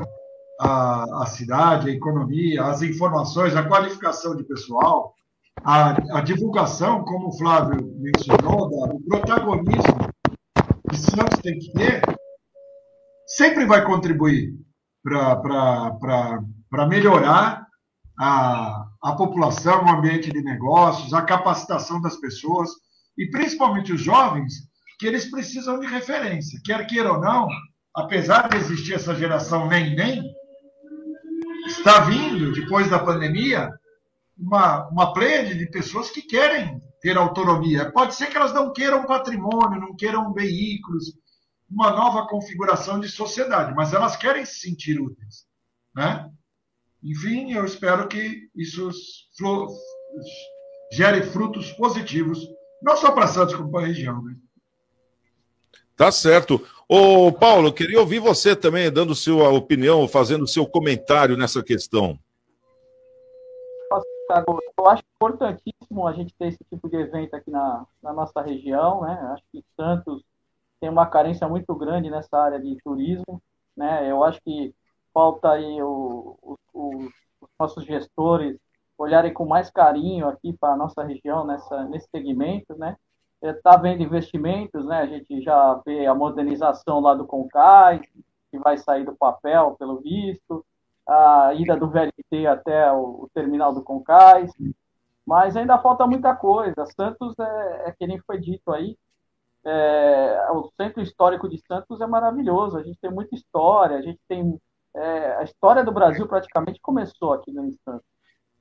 a, a cidade, a economia, as informações, a qualificação de pessoal, a, a divulgação, como o Flávio mencionou, da, o protagonismo que Santos tem que ter, sempre vai contribuir para melhorar a, a população, o ambiente de negócios, a capacitação das pessoas, e principalmente os jovens, que eles precisam de referência. Quer queira ou não, apesar de existir essa geração nem-nem, está vindo, depois da pandemia, uma, uma plede de pessoas que querem ter autonomia. Pode ser que elas não queiram patrimônio, não queiram veículos, uma nova configuração de sociedade, mas elas querem se sentir úteis. Né? Enfim, eu espero que isso gere frutos positivos, não só para Santos, como para a região. Né? Tá certo. Ô, Paulo, queria ouvir você também, dando sua opinião, fazendo seu comentário nessa questão. Eu acho importantíssimo a gente ter esse tipo de evento aqui na, na nossa região, né? Acho que Santos tem uma carência muito grande nessa área de turismo, né? Eu acho que falta aí o, o, o, os nossos gestores olharem com mais carinho aqui para a nossa região nessa, nesse segmento, né? Está vendo investimentos, né? A gente já vê a modernização lá do Concai, que vai sair do papel, pelo visto, a ida do VLT até o, o terminal do Concais, mas ainda falta muita coisa. Santos é, é que nem foi dito aí, é, o centro histórico de Santos é maravilhoso. A gente tem muita história, a gente tem é, a história do Brasil praticamente começou aqui no Santos.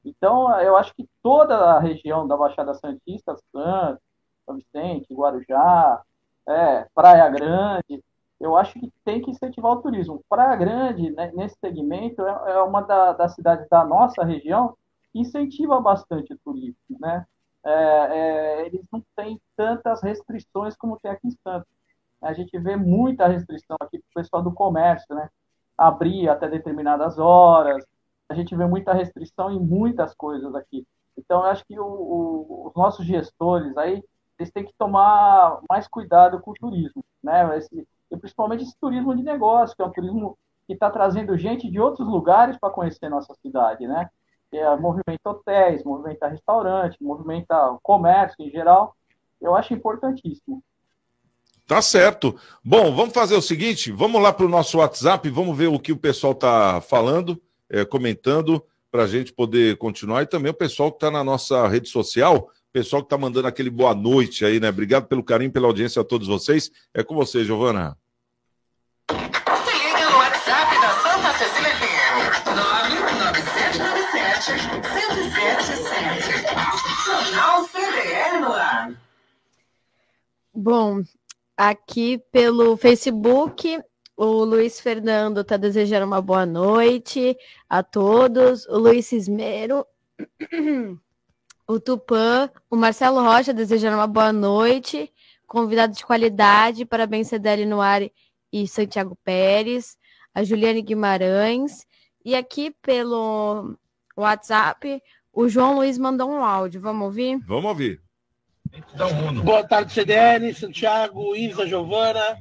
Então, eu acho que toda a região da Baixada Santista, Santos, São Vicente, Guarujá, é, Praia Grande, eu acho que tem que incentivar o turismo. Praia Grande, né, nesse segmento, é, é uma da, das cidades da nossa região que incentiva bastante o turismo, né? É, é, eles não têm tantas restrições como tem aqui em Santos. A gente vê muita restrição aqui para o pessoal do comércio, né? Abrir até determinadas horas. A gente vê muita restrição em muitas coisas aqui. Então, eu acho que o, o, os nossos gestores aí, eles têm que tomar mais cuidado com o turismo, né? Esse, e principalmente esse turismo de negócio, que é um turismo que está trazendo gente de outros lugares para conhecer nossa cidade, né? É, movimenta hotéis, movimenta restaurante, movimenta comércio em geral. Eu acho importantíssimo. Tá certo. Bom, vamos fazer o seguinte: vamos lá para o nosso WhatsApp, vamos ver o que o pessoal está falando, é, comentando, para a gente poder continuar. E também o pessoal que está na nossa rede social, pessoal que está mandando aquele boa noite aí, né? Obrigado pelo carinho, pela audiência a todos vocês. É com você, Giovana. Se liga no WhatsApp da Santa Cecília FM. 99797 1077. Jornal CDL no ar. Bom, aqui pelo Facebook, o Luiz Fernando está desejando uma boa noite a todos. O Luiz Cismero. o Tupã, o Marcelo Rocha desejando uma boa noite, convidado de qualidade, parabéns CDL no ar e Santiago Pérez, a Juliane Guimarães, e aqui pelo WhatsApp, o João Luiz mandou um áudio, vamos ouvir? Vamos ouvir. Boa tarde, CDL, Santiago, Isa, Giovana.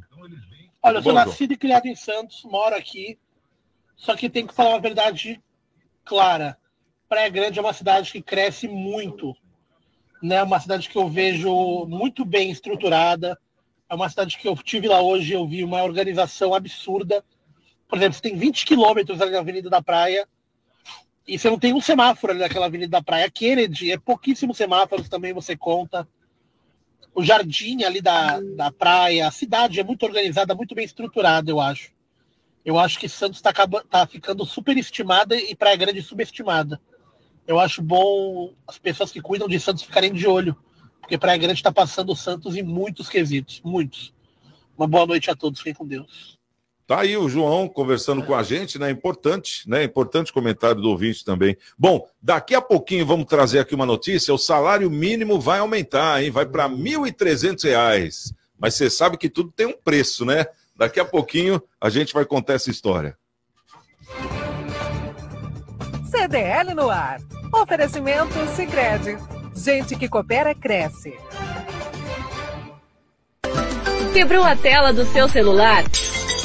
Olha, eu sou nascido e criado em Santos, moro aqui, só que tem que falar uma verdade clara. Praia Grande é uma cidade que cresce muito, né? Uma cidade que eu vejo muito bem estruturada. É uma cidade que eu tive lá hoje, eu vi uma organização absurda. Por exemplo, você tem 20 quilômetros ali na Avenida da Praia e você não tem um semáforo ali naquela Avenida da Praia. Kennedy é pouquíssimos semáforos também você conta. O jardim ali da, da praia, a cidade é muito organizada, muito bem estruturada, eu acho. Eu acho que Santos está tá ficando superestimada e Praia Grande subestimada eu acho bom as pessoas que cuidam de Santos ficarem de olho, porque Praia Grande está passando o Santos em muitos quesitos, muitos. Uma boa noite a todos, fiquem com Deus. Tá aí o João conversando com a gente, né? Importante, né? Importante comentário do ouvinte também. Bom, daqui a pouquinho vamos trazer aqui uma notícia: o salário mínimo vai aumentar, hein? Vai para R$ 1.300. Mas você sabe que tudo tem um preço, né? Daqui a pouquinho a gente vai contar essa história. CDL no ar. Oferecimento Sicredi. Gente que coopera cresce. Quebrou a tela do seu celular?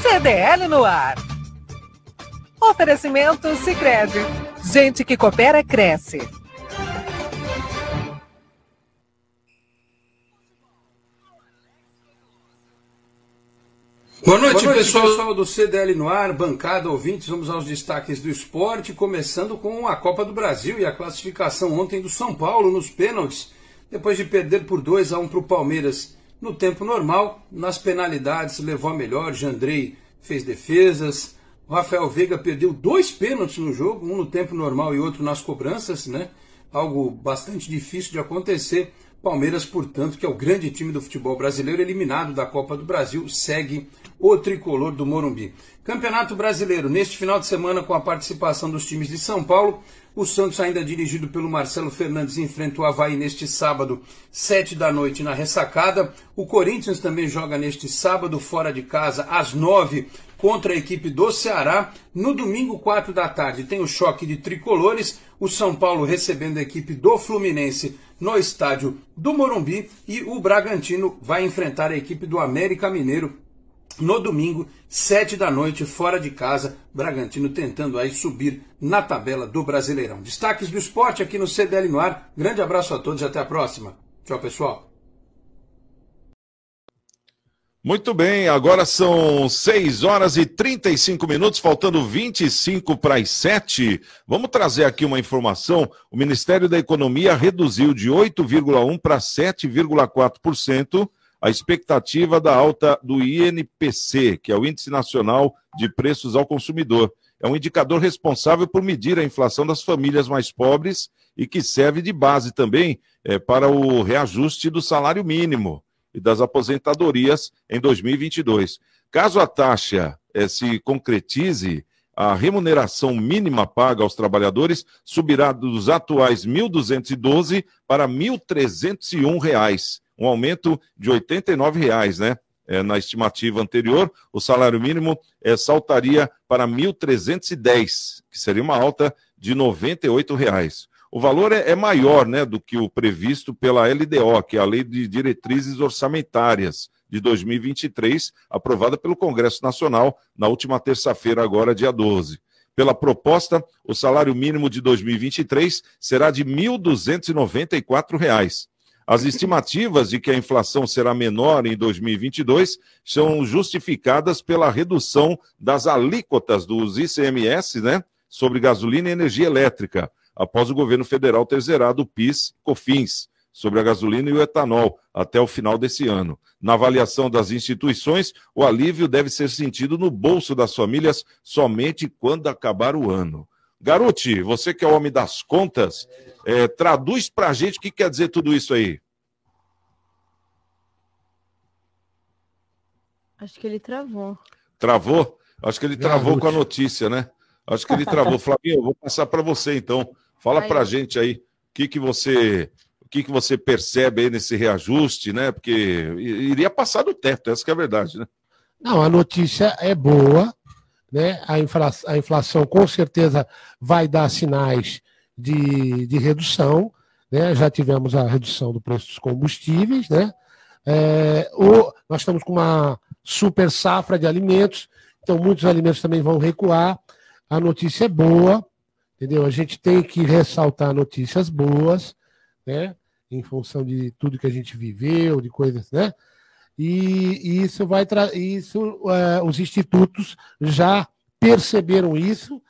CDL no ar. Oferecimento Sicredi. Gente que coopera cresce. Boa noite, Boa noite pessoal. pessoal do CDL no ar, bancada ouvintes. Vamos aos destaques do esporte, começando com a Copa do Brasil e a classificação ontem do São Paulo nos pênaltis, depois de perder por 2 a 1 para o Palmeiras no tempo normal. Nas penalidades levou a melhor, Jandrei fez defesas, Rafael Veiga perdeu dois pênaltis no jogo, um no tempo normal e outro nas cobranças, né? Algo bastante difícil de acontecer. Palmeiras, portanto, que é o grande time do futebol brasileiro, eliminado da Copa do Brasil, segue o tricolor do Morumbi. Campeonato Brasileiro, neste final de semana, com a participação dos times de São Paulo, o Santos, ainda dirigido pelo Marcelo Fernandes, enfrenta o Havaí neste sábado, sete da noite, na ressacada. O Corinthians também joga neste sábado, fora de casa, às nove, contra a equipe do Ceará. No domingo, quatro da tarde, tem o choque de tricolores. O São Paulo recebendo a equipe do Fluminense no estádio do Morumbi. E o Bragantino vai enfrentar a equipe do América Mineiro no domingo, sete da noite, fora de casa, Bragantino tentando aí subir na tabela do Brasileirão. Destaques do esporte aqui no CDL no ar. Grande abraço a todos e até a próxima. Tchau, pessoal. Muito bem, agora são 6 horas e 35 minutos, faltando 25 para as 7. Vamos trazer aqui uma informação. O Ministério da Economia reduziu de 8,1% para 7,4% a expectativa da alta do INPC, que é o Índice Nacional de Preços ao Consumidor. É um indicador responsável por medir a inflação das famílias mais pobres e que serve de base também é, para o reajuste do salário mínimo e das aposentadorias em 2022. Caso a taxa é, se concretize, a remuneração mínima paga aos trabalhadores subirá dos atuais R$ 1.212 para R$ 1.301 um aumento de R$ 89,00, né? É, na estimativa anterior, o salário mínimo é, saltaria para 1.310, que seria uma alta de R$ 98,00. O valor é, é, maior né, do que o previsto pela LDO, que é a Lei de Diretrizes Orçamentárias de 2023, aprovada pelo Congresso Nacional na última terça-feira, agora dia 12. Pela proposta, o salário mínimo de 2023 será de R$ 1.294. As estimativas de que a inflação será menor em 2022 são justificadas pela redução das alíquotas dos ICMS, né, sobre gasolina e energia elétrica, após o governo federal ter zerado o PIS, COFINS, sobre a gasolina e o etanol até o final desse ano. Na avaliação das instituições, o alívio deve ser sentido no bolso das famílias somente quando acabar o ano. Garuti, você que é o homem das contas, é, traduz para a gente o que quer dizer tudo isso aí. Acho que ele travou. Travou? Acho que ele travou com a notícia, né? Acho que ele travou. Flavinho, eu vou passar para você então. Fala para a gente aí o que, que você o que, que você percebe aí nesse reajuste, né? Porque iria passar do teto, essa é a verdade, né? Não, a notícia é boa, né? A, infla, a inflação com certeza vai dar sinais de, de redução, né? Já tivemos a redução do preço dos combustíveis, né? É, o, nós estamos com uma super safra de alimentos, então muitos alimentos também vão recuar. A notícia é boa, entendeu? A gente tem que ressaltar notícias boas, né? Em função de tudo que a gente viveu, de coisas, né? E, e isso vai isso é, os institutos já perceberam isso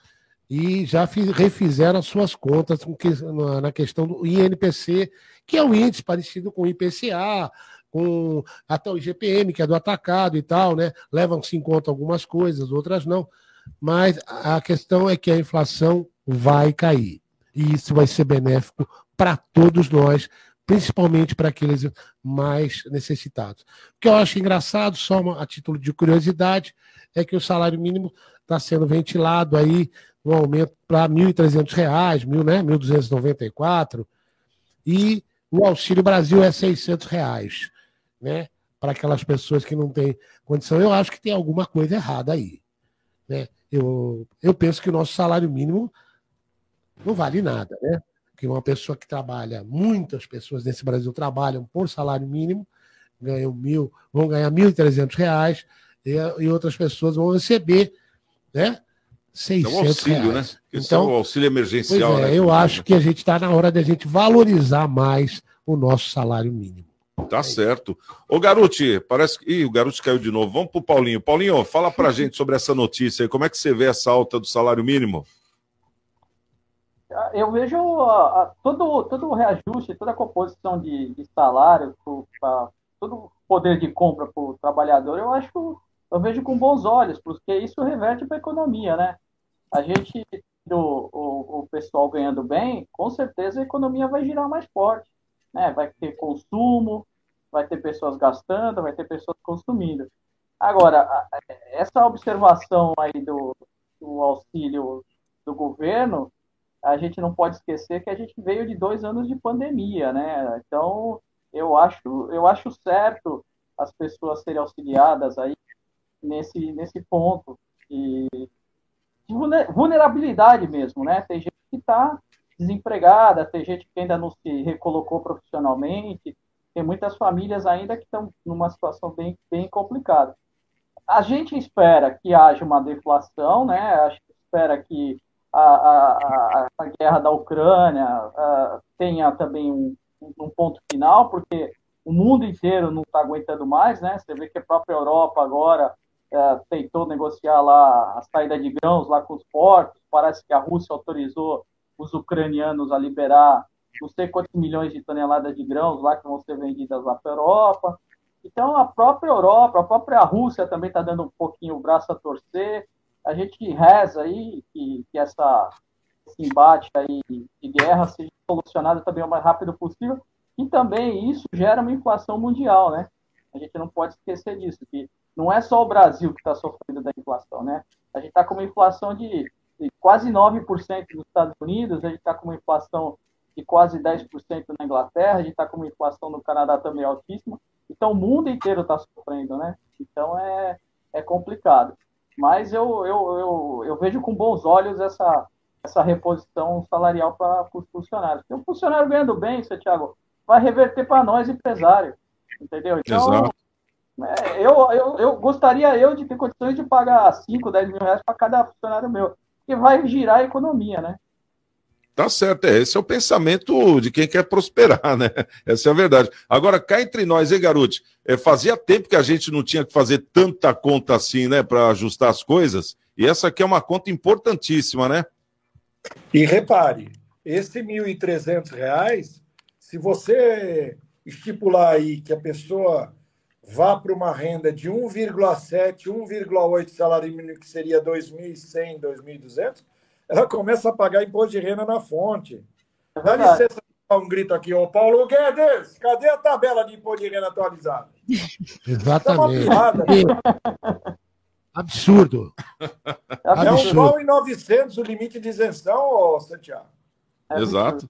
e já fiz, refizeram as suas contas na, questão do INPC, que é um índice parecido com o IPCA, com até o IGPM, que é do atacado e tal, né? Levam-se em conta algumas coisas, outras não. Mas a questão é que a inflação vai cair. E isso vai ser benéfico para todos nós, principalmente para aqueles mais necessitados. O que eu acho engraçado, só a título de curiosidade, é que o salário mínimo está sendo ventilado aí um aumento para R$ 1.300, mil, né? 1.294, e o Auxílio Brasil é R$ 600. Reais né? Para aquelas pessoas que não têm condição. Eu acho que tem alguma coisa errada aí. Né? Eu, eu penso que o nosso salário mínimo não vale nada, né? Que uma pessoa que trabalha, muitas pessoas nesse Brasil trabalham por salário mínimo, ganham mil, vão ganhar 1.300 reais, e, e outras pessoas vão receber, né? 600 é um auxílio, né? reais. né? Esse então, é o auxílio emergencial. É, né? Eu acho que a gente está na hora de a gente valorizar mais o nosso salário mínimo. Tá certo. Ô, Garuti, parece que. Ih, o Garuti caiu de novo. Vamos pro Paulinho. Paulinho, fala pra gente sobre essa notícia aí. Como é que você vê essa alta do salário mínimo? Eu vejo a, a, todo, todo o reajuste, toda a composição de, de salário, pro, pra, todo o poder de compra para o trabalhador, eu acho, eu vejo com bons olhos, porque isso reverte para a economia, né? A gente, do, o, o pessoal ganhando bem, com certeza a economia vai girar mais forte né? Vai ter consumo, vai ter pessoas gastando, vai ter pessoas consumindo. Agora, essa observação aí do, do auxílio do governo, a gente não pode esquecer que a gente veio de dois anos de pandemia, né? Então, eu acho, eu acho certo as pessoas serem auxiliadas aí nesse, nesse ponto de, de vulnerabilidade mesmo, né? Tem gente que está desempregada, tem gente que ainda não se recolocou profissionalmente, tem muitas famílias ainda que estão numa situação bem, bem complicada. A gente espera que haja uma deflação, né? A gente espera que a, a, a guerra da Ucrânia tenha também um, um ponto final, porque o mundo inteiro não está aguentando mais, né? Você vê que a própria Europa agora é, tentou negociar lá a saída de grãos lá com os portos, parece que a Rússia autorizou os ucranianos a liberar não sei quantos milhões de toneladas de grãos lá que vão ser vendidas lá para a Europa. Então, a própria Europa, a própria Rússia também está dando um pouquinho o braço a torcer. A gente reza aí que, que essa, esse embate aí de guerra seja solucionado também o mais rápido possível. E também isso gera uma inflação mundial, né? A gente não pode esquecer disso, que não é só o Brasil que está sofrendo da inflação, né? A gente está com uma inflação de quase 9% nos Estados Unidos, a gente está com uma inflação de quase 10% na Inglaterra, a gente está com uma inflação no Canadá também altíssima. Então, o mundo inteiro está sofrendo, né? Então, é, é complicado. Mas eu, eu, eu, eu vejo com bons olhos essa, essa reposição salarial para os funcionários. Porque o funcionário ganhando bem, Santiago, vai reverter para nós, empresário. Entendeu? Então, Exato. É, eu, eu, eu gostaria eu de ter condições de pagar 5, 10 mil reais para cada funcionário meu que vai girar a economia, né? Tá certo, é, esse é o pensamento de quem quer prosperar, né? Essa é a verdade. Agora, cá entre nós, hein, garoto? É, fazia tempo que a gente não tinha que fazer tanta conta assim, né, para ajustar as coisas, e essa aqui é uma conta importantíssima, né? E repare, esse R$ 1.300, se você estipular aí que a pessoa vá para uma renda de 1,7, 1,8 salário mínimo, que seria 2.100, 2.200, ela começa a pagar imposto de renda na fonte. É Dá licença dar um grito aqui, ô Paulo Guedes, cadê a tabela de imposto de renda atualizada? Exatamente. É Absurdo. É um pau em 900 o limite de isenção, ô Santiago. Exato.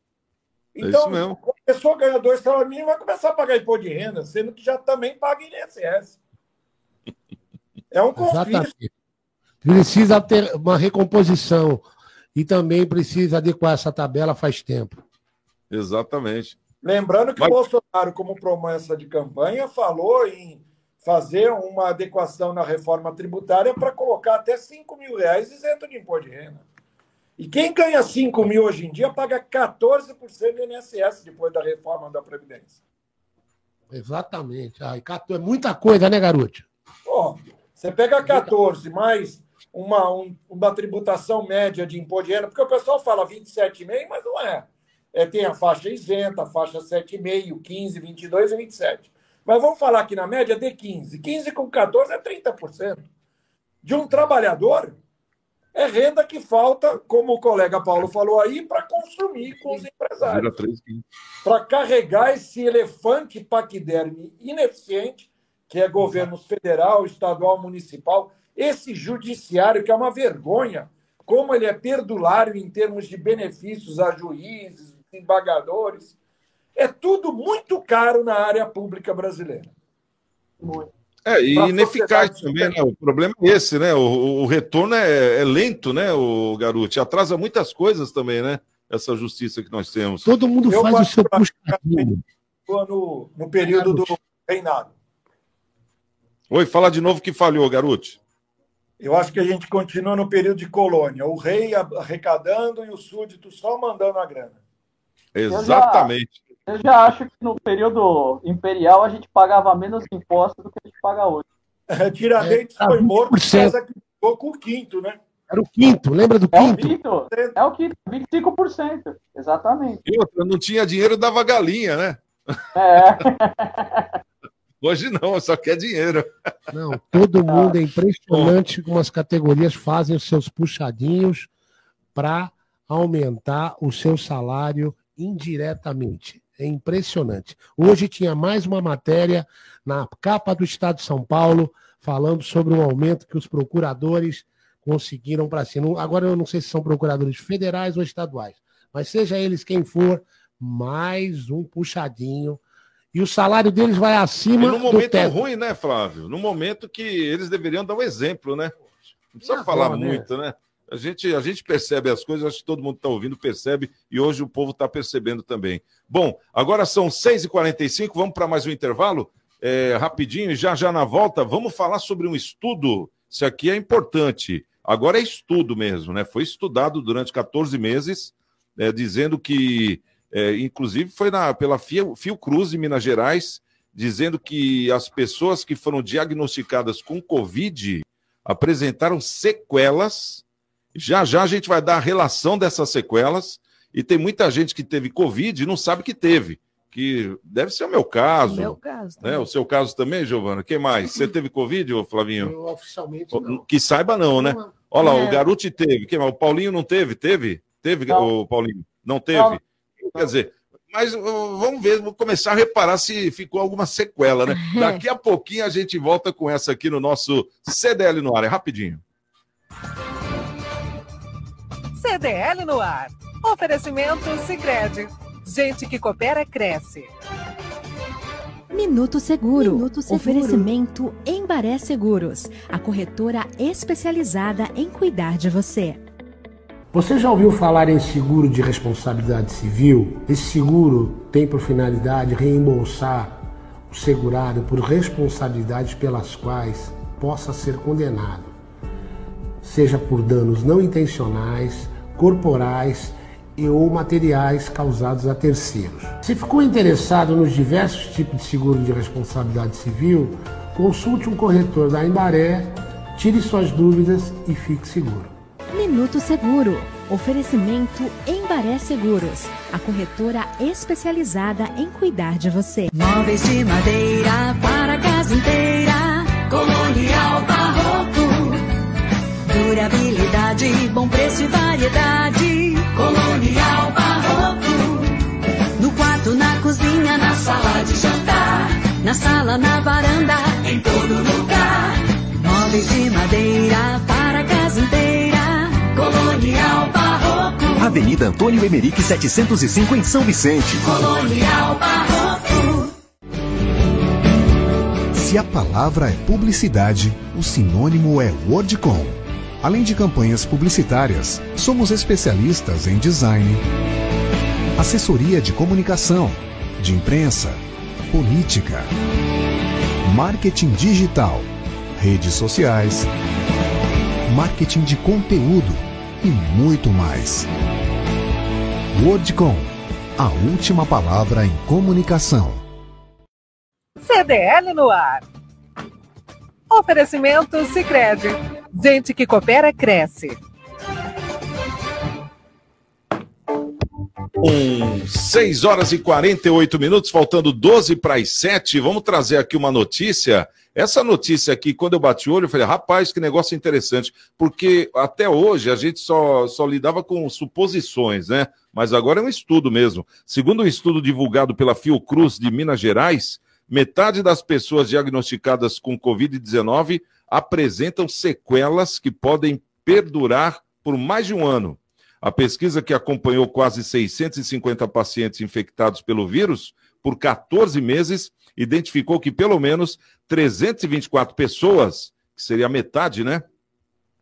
É então, é a pessoa ganha dois salários mínimos vai começar a pagar imposto de renda, sendo que já também paga INSS. É um conflito. Exatamente. Precisa ter uma recomposição e também precisa adequar essa tabela faz tempo. Exatamente. Lembrando que Mas- o Bolsonaro, como promessa de campanha, falou em fazer uma adequação na reforma tributária para colocar até 5 mil reais isento de imposto de renda. E quem ganha 5 mil hoje em dia paga 14% do INSS depois da reforma da Previdência. Exatamente. Ai, é muita coisa, né, garoto? Pô, você pega 14 mais uma, um- uma tributação média de imposto de renda, porque o pessoal fala 27,5, mas não é. É, tem a faixa isenta, a faixa 7,5, 15, 22 e 27. Mas vamos falar aqui na média de 15. 15 com 14 é 30%. De um trabalhador, é renda que falta, como o colega Paulo falou aí, para consumir com os empresários Vira 3,15. para carregar esse elefante paquiderme ineficiente, que é governo federal, estadual, municipal, esse judiciário que é uma vergonha, como ele é perdulário em termos de benefícios a juízes, embargadores. É tudo muito caro na área pública brasileira. É, e ineficaz também, né? O problema é esse, né? O, o retorno é, é lento, né, o garoto? Atrasa muitas coisas também, né? Essa justiça que nós temos. Todo mundo Eu faz o seu puxadinho. No, no período do reinado. Oi, fala de novo que falhou, garoto. Eu acho que a gente continua no período de colônia. O rei arrecadando e o súdito só mandando a grana. Exatamente. Eu já acho que no período imperial a gente pagava menos impostos do que a gente paga hoje. É, Tiradentes É, foi morto por 20%. causa que ficou com o quinto, né? Era o quinto, lembra do É o quinto? quinto, é o quinto, 25%. Exatamente. E outra, não tinha dinheiro, dava galinha, né? É. Hoje não, só quer dinheiro. Não, todo mundo é impressionante como as categorias fazem os seus puxadinhos para aumentar o seu salário indiretamente. É impressionante. Hoje tinha mais uma matéria na capa do Estado de São Paulo falando sobre um aumento que os procuradores conseguiram para si. Não- Agora eu não sei se são procuradores federais ou estaduais, mas seja eles quem for, mais um puxadinho. E o salário deles vai E acima num do momento teto. ruim, né, Flávio? Num momento que eles deveriam dar um exemplo, né? Não precisa E falar agora, né? muito, né? A gente, a gente percebe as coisas, acho que todo mundo está ouvindo, percebe, e hoje o povo está percebendo também. Bom, agora são 6h45, vamos para mais um intervalo, é, rapidinho, já já na volta, vamos falar sobre um estudo. Isso aqui é importante. Agora é estudo mesmo, né? Foi estudado durante 14 meses, é, dizendo que, é, inclusive, foi na, pela Fio- Fiocruz em Minas Gerais, dizendo que as pessoas que foram diagnosticadas com Covid apresentaram sequelas. Já já a gente vai dar a relação dessas sequelas. E tem muita gente que teve Covid e não sabe que teve. Que deve ser o meu caso. Meu caso. Né? O seu caso também, Giovana? Quem mais? Você teve Covid, ô Flavinho? Eu, oficialmente não. Que saiba, não, né? Olha lá, É. o Garuti teve. Quem mais? O Paulinho não teve? Teve? Teve, Não. o Paulinho? Não teve? Não. Quer dizer, mas vamos ver, vamos começar a reparar se ficou alguma sequela, né? Daqui a pouquinho a gente volta com essa aqui no nosso CDL no ar. É rapidinho. CDL no ar. Oferecimento Sicredi. Gente que coopera cresce. Minuto Seguro. Minuto Seguro. Oferecimento Embaré Seguros, a corretora especializada em cuidar de você. Você já ouviu falar em seguro de responsabilidade civil? Esse seguro tem por finalidade reembolsar o segurado por responsabilidades pelas quais possa ser condenado, seja por danos não intencionais, corporais e ou materiais causados a terceiros. Se ficou interessado nos diversos tipos de seguro de responsabilidade civil, consulte um corretor da Embaré, tire suas dúvidas e fique seguro. Minuto Seguro. Oferecimento Embaré Seguros, a corretora especializada em cuidar de você. Móveis de madeira para a casa inteira. Colonial Barroco. Durabilidade, bom preço e variedade. Colonial Barroco. No quarto, na cozinha, na sala de jantar. Na sala, na varanda, em todo lugar. Móveis de madeira para a casa inteira. Colonial Barroco. Avenida Antônio Emerick 705 em São Vicente. Colonial Barroco. Se a palavra é publicidade, o sinônimo é Wordcom. Além de campanhas publicitárias, somos especialistas em design, assessoria de comunicação, de imprensa, política, marketing digital, redes sociais, marketing de conteúdo e muito mais. Wordcom, a última palavra em comunicação. CDL no ar. Oferecimento Sicredi. Gente que coopera cresce. Um, 6 horas e 48 minutos, faltando 12 para as 7. Vamos trazer aqui uma notícia. Essa notícia aqui, quando eu bati o olho, eu falei, rapaz, que negócio interessante. Porque até hoje a gente só, só lidava com suposições, né? Mas agora é um estudo mesmo. Segundo um estudo divulgado pela Fiocruz de Minas Gerais, metade das pessoas diagnosticadas com Covid-19 apresentam sequelas que podem perdurar por mais de um ano. A pesquisa que acompanhou quase 650 pacientes infectados pelo vírus por 14 meses identificou que pelo menos 324 pessoas, que seria metade, né?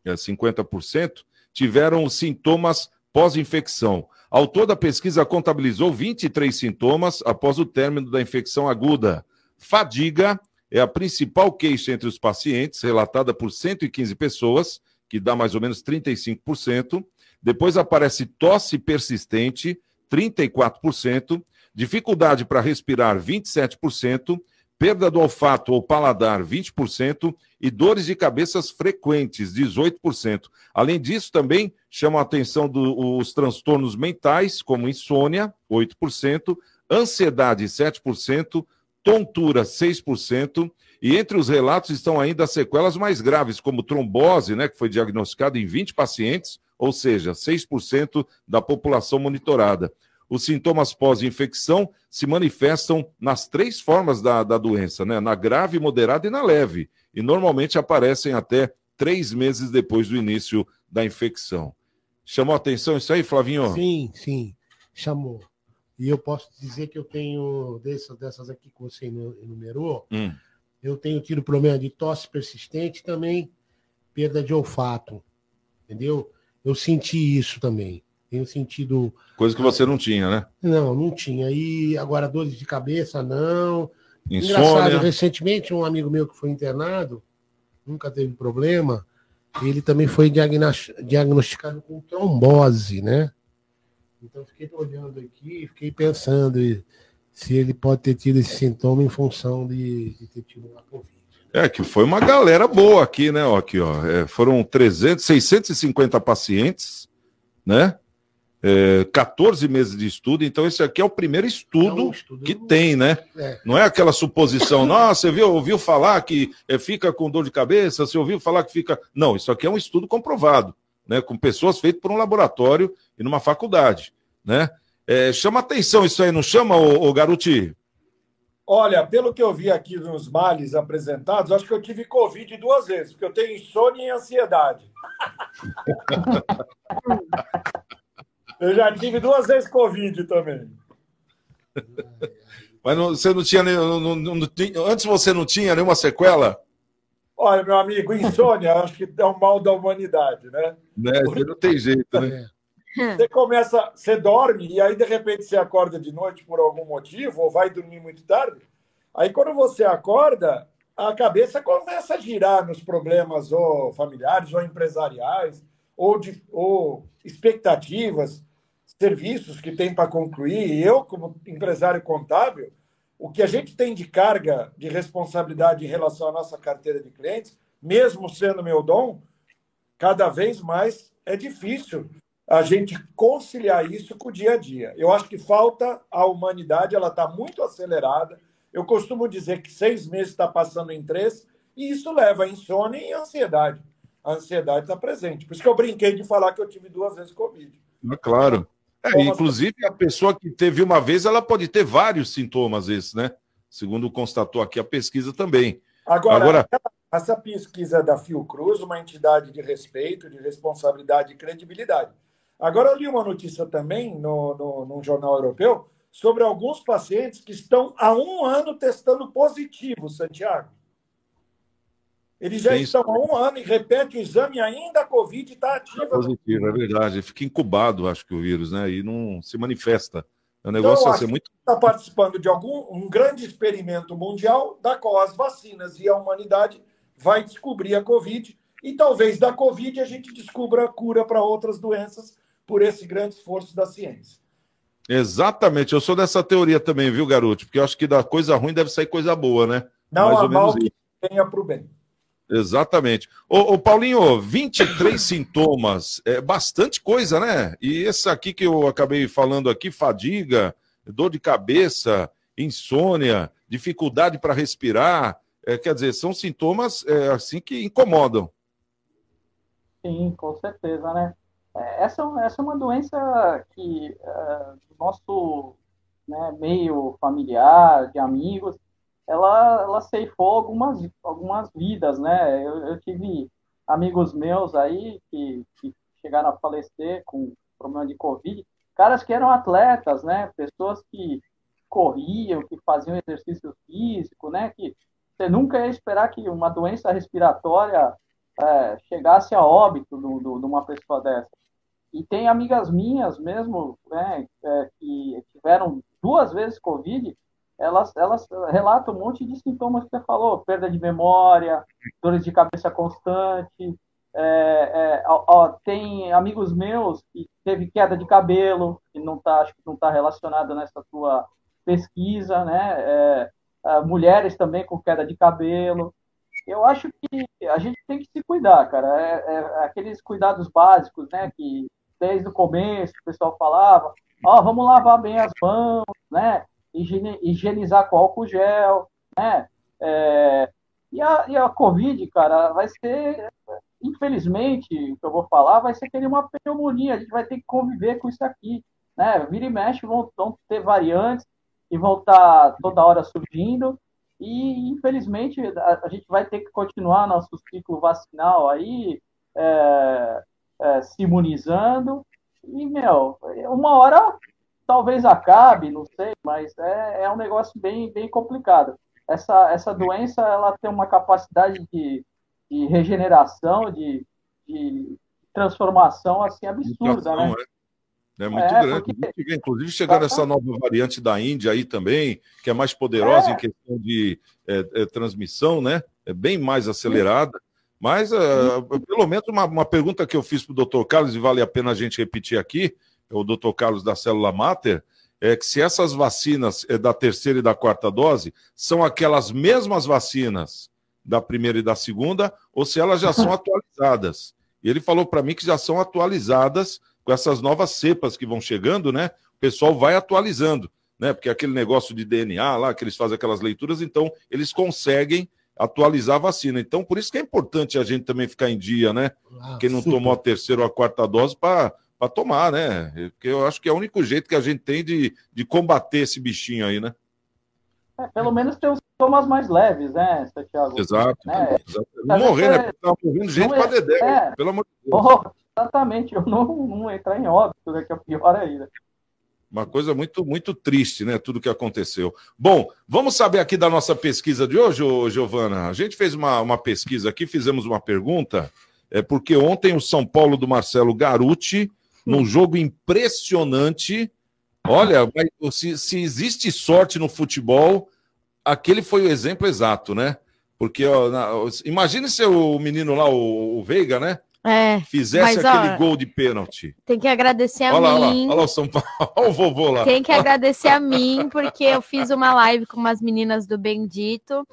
É 50%, tiveram sintomas pós-infecção. Ao todo, a pesquisa contabilizou 23 sintomas após o término da infecção aguda. Fadiga é a principal queixa entre os pacientes, relatada por 115 pessoas, que dá mais ou menos 35%. Depois aparece tosse persistente, 34%, dificuldade para respirar, 27%, perda do olfato ou paladar, 20%, e dores de cabeças frequentes, 18%. Além disso, também chamam a atenção os transtornos mentais, como insônia, 8%, ansiedade, 7%, tontura, 6%, e entre os relatos estão ainda sequelas mais graves, como trombose, né, que foi diagnosticada em 20 pacientes, ou seja, 6% da população monitorada. Os sintomas pós-infecção se manifestam nas três formas da, da doença, né? na grave, moderada e na leve, e normalmente aparecem até três meses depois do início da infecção. Chamou atenção isso aí, Flavinho? Sim, sim, chamou. E eu posso dizer que eu tenho, dessas, dessas aqui que você enumerou, hum. eu tenho tido problema de tosse persistente também, perda de olfato, entendeu? Eu senti isso também. Tenho sentido. Coisa que você não tinha, né? Não, não tinha. E agora dores de cabeça, não. Insônia. Engraçado, recentemente um amigo meu que foi internado, nunca teve problema, ele também foi diagnos- diagnosticado com trombose, né? Então fiquei olhando aqui, fiquei pensando se ele pode ter tido esse sintoma em função de, de ter tido uma Covid. É, que foi uma galera boa aqui, né? Ó, aqui, ó. É, foram 300, 650 pacientes, né? É, 14 meses de estudo, então esse aqui é o primeiro estudo, que tem, né? É. Não é aquela suposição, nossa, você viu, ouviu falar que é, fica com dor de cabeça, você ouviu falar que fica. Não, isso aqui é um estudo comprovado, né? Com pessoas feito por um laboratório e numa faculdade, né? É, chama atenção isso aí, não chama, ô, ô Garuti? Olha, pelo que eu vi aqui nos males apresentados, acho que eu tive Covid duas vezes, porque eu tenho insônia e ansiedade. eu já tive duas vezes Covid também. Mas não- você não tinha nem. não- não- não tinha- antes você não tinha nenhuma sequela? Olha, meu amigo, insônia acho que é um mal da humanidade, né? Né? Não tem jeito, né? Você começa, você dorme e aí de repente você acorda de noite por algum motivo ou vai dormir muito tarde. Aí quando você acorda, a cabeça começa a girar nos problemas ou familiares ou empresariais ou de ou expectativas, serviços que tem para concluir. E eu como empresário contábil, o que a gente tem de carga de responsabilidade em relação à nossa carteira de clientes, mesmo sendo meu dom, cada vez mais é difícil a gente conciliar isso com o dia a dia. Eu acho que falta a humanidade, ela está muito acelerada. Eu costumo dizer que seis meses está passando em três, e isso leva a insônia e ansiedade. A ansiedade está presente. Por isso que eu brinquei de falar que eu tive duas vezes Covid. É claro. É, inclusive, a pessoa que teve uma vez, ela pode ter vários sintomas esses, né? Segundo constatou aqui a pesquisa também. Agora, Agora- essa pesquisa é da Fiocruz, uma entidade de respeito, de responsabilidade e credibilidade. Agora, eu li uma notícia também no, no, num jornal europeu sobre alguns pacientes que estão há um ano testando positivo, Santiago. Eles já Tem estão há um ano e repete o exame e ainda a Covid está ativa. Positivo, é verdade. Fica incubado, acho que o vírus, né? E não se manifesta. O Então, negócio é acho ser muito. está participando de algum um grande experimento mundial da qual as vacinas e a humanidade vai descobrir a Covid e talvez da Covid a gente descubra a cura para outras doenças por esse grande esforço da ciência. Exatamente, eu sou dessa teoria também, viu, garoto? Porque eu acho que da coisa ruim deve sair coisa boa, né? Não Mais há mal que tenha para o bem. Exatamente. Ô, ô, Paulinho, 23 sintomas, é bastante coisa, né? E esse aqui que eu acabei falando aqui, fadiga, dor de cabeça, insônia, dificuldade para respirar, é, quer dizer, são sintomas é, assim que incomodam. Sim, com certeza, né? É, Essa, essa é uma doença que do nosso né, meio familiar, de amigos, ela, ela ceifou algumas, algumas vidas, né? Eu, eu tive amigos meus aí que, que chegaram a falecer com problema de Covid, caras que eram atletas, né? Pessoas que corriam, que faziam exercício físico, né? Que você nunca ia esperar que uma doença respiratória é, chegasse a óbito de do, de uma pessoa dessa. E tem amigas minhas mesmo, né, é, que tiveram duas vezes Covid, elas, elas relatam um monte de sintomas que você falou, perda de memória, dores de cabeça constante, é, é, ó, ó, tem amigos meus que teve queda de cabelo, que não tá, acho que não está relacionado nessa tua pesquisa, né? É, é, mulheres também com queda de cabelo. Eu acho que a gente tem que se cuidar, cara. É, é aqueles cuidados básicos, né? Que desde o começo o pessoal falava, ó, vamos lavar bem as mãos, né? Higienizar com álcool gel, né? É, e, a, e a Covid, cara, vai ser, infelizmente, o que eu vou falar, vai ser que nem uma pneumonia, a gente vai ter que conviver com isso aqui, né? Vira e mexe, vão, vão ter variantes e vão estar toda hora surgindo, e infelizmente a, a gente vai ter que continuar nosso ciclo vacinal aí, é, é, se imunizando, e, meu, uma hora talvez acabe, não sei, mas é, é um negócio bem, bem complicado. Essa, essa doença, ela tem uma capacidade de, de regeneração, de, de transformação, assim, absurda, né? É, É muito É, grande. porque-. Inclusive, chegando essa nova variante da Índia aí também, que é mais poderosa É. em questão de é, é, transmissão, né? É bem mais acelerada. Mas, ah, pelo menos, uma, uma pergunta que eu fiz para o doutor Carlos, e vale a pena a gente repetir aqui, o doutor Carlos da Célula Mater, é que se essas vacinas é, da terceira e da quarta dose são aquelas mesmas vacinas da primeira e da segunda, ou se elas já são atualizadas. E ele falou para mim que já são atualizadas com essas novas cepas que vão chegando, né? O pessoal vai atualizando, né? Porque aquele negócio de DNA lá, que eles fazem aquelas leituras, então eles conseguem atualizar a vacina. Então, por isso que é importante a gente também ficar em dia, né? Ah, Quem não super. tomou a terceira ou a quarta dose para tomar, né? Porque eu acho que é o único jeito que a gente tem de, de combater esse bichinho aí, né? É, pelo menos tem os sintomas mais leves, né, Santiago? Exato. Né? Exato. Morrer, né? Porque tá morrendo gente não é- dedé, é. pelo amor de Deus. Oh, exatamente, eu não, não entrar em óbito, né, que é pior ainda. Uma coisa muito, muito triste, né? Tudo que aconteceu. Bom, vamos saber aqui da nossa pesquisa de hoje, Giovana. A gente fez uma, uma pesquisa aqui, fizemos uma pergunta, é porque ontem o São Paulo do Marcelo Garuti, num jogo impressionante. Olha, se, se existe sorte no futebol, aquele foi o exemplo exato, né? Porque, ó, na- imagine se o menino lá, o, o Veiga, né? É, Fizesse mas, aquele ó, gol de pênalti. Tem que agradecer a Olha olha lá, mim. olha lá o São Paulo, o vovô lá. Tem que agradecer a mim, porque eu fiz uma live com umas meninas do Bendito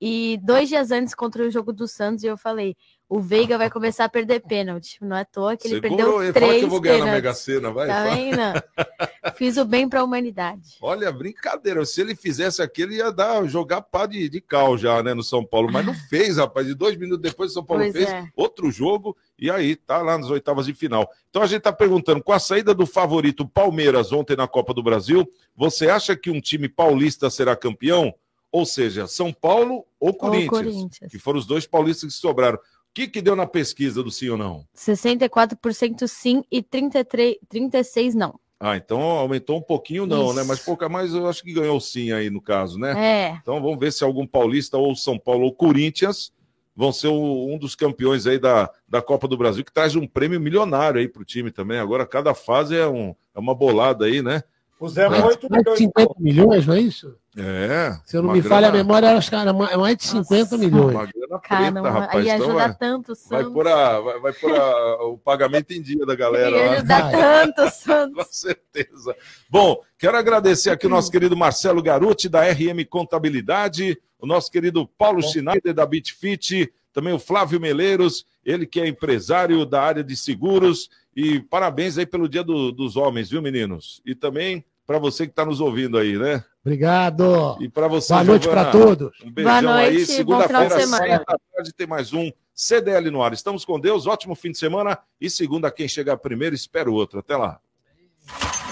e dois dias antes contra o jogo do Santos eu falei: o Veiga vai começar a perder pênalti. Não é à toa que ele perdeu ele três fala que eu vou ganhar na Mega pênaltis. Sena, vai. Tá vendo? Fiz o bem para a humanidade. Olha, brincadeira. Se ele fizesse aquilo, ia dar, jogar pá de, de cal já, né, no São Paulo. Mas não fez, rapaz. E dois minutos depois, o São Paulo Pois fez é. outro jogo e aí tá lá nas oitavas de final. Então a gente tá perguntando, com a saída do favorito Palmeiras ontem na Copa do Brasil, você acha que um time paulista será campeão? Ou seja, São Paulo ou Corinthians? Corinthians. Que foram os dois paulistas que sobraram. O que, que deu na pesquisa do sim ou não? 64% sim e 33, 36 não. Ah, então aumentou um pouquinho, não, Isso. né? Mas pouca mais, eu acho que ganhou sim aí no caso, né? É. Então vamos ver se algum paulista ou São Paulo ou Corinthians vão ser o- um dos campeões aí da, da Copa do Brasil, que traz um prêmio milionário aí pro time também. Agora, cada fase é, um, é uma bolada aí, né? Pusemos Mais 8 mais de milhões. 50 milhões, não é isso? É. Se eu não me falha a grana- memória, acho que era é mais de 50 milhões. Uma grana Caramba, preta, rapaz. ia Então ajudar vai, tanto o vai Santos. pôr, a, vai, vai pôr a- o pagamento em dia da galera Ia lá. ajudar tanto o Santos. Com certeza. Bom, quero agradecer aqui o nosso querido Marcelo Garuti, da RM Contabilidade, o nosso querido Paulo Schneider, da Bitfit, também o Flávio Meleiros, ele que é empresário da área de seguros. E parabéns aí pelo Dia do- dos Homens, viu, meninos? E também para você que está nos ouvindo aí, né? Obrigado. E para você, Boa noite para todos. Um beijão Boa aí. noite, de Segunda-feira, semana. seis da tarde, tem mais um CDL no ar. Estamos com Deus, ótimo fim de semana. E segunda, quem chegar primeiro, espera o outro. Até lá.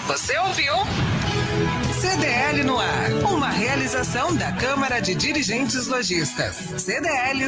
Você ouviu? CDL no ar. Uma realização da Câmara de Dirigentes Lojistas. CDL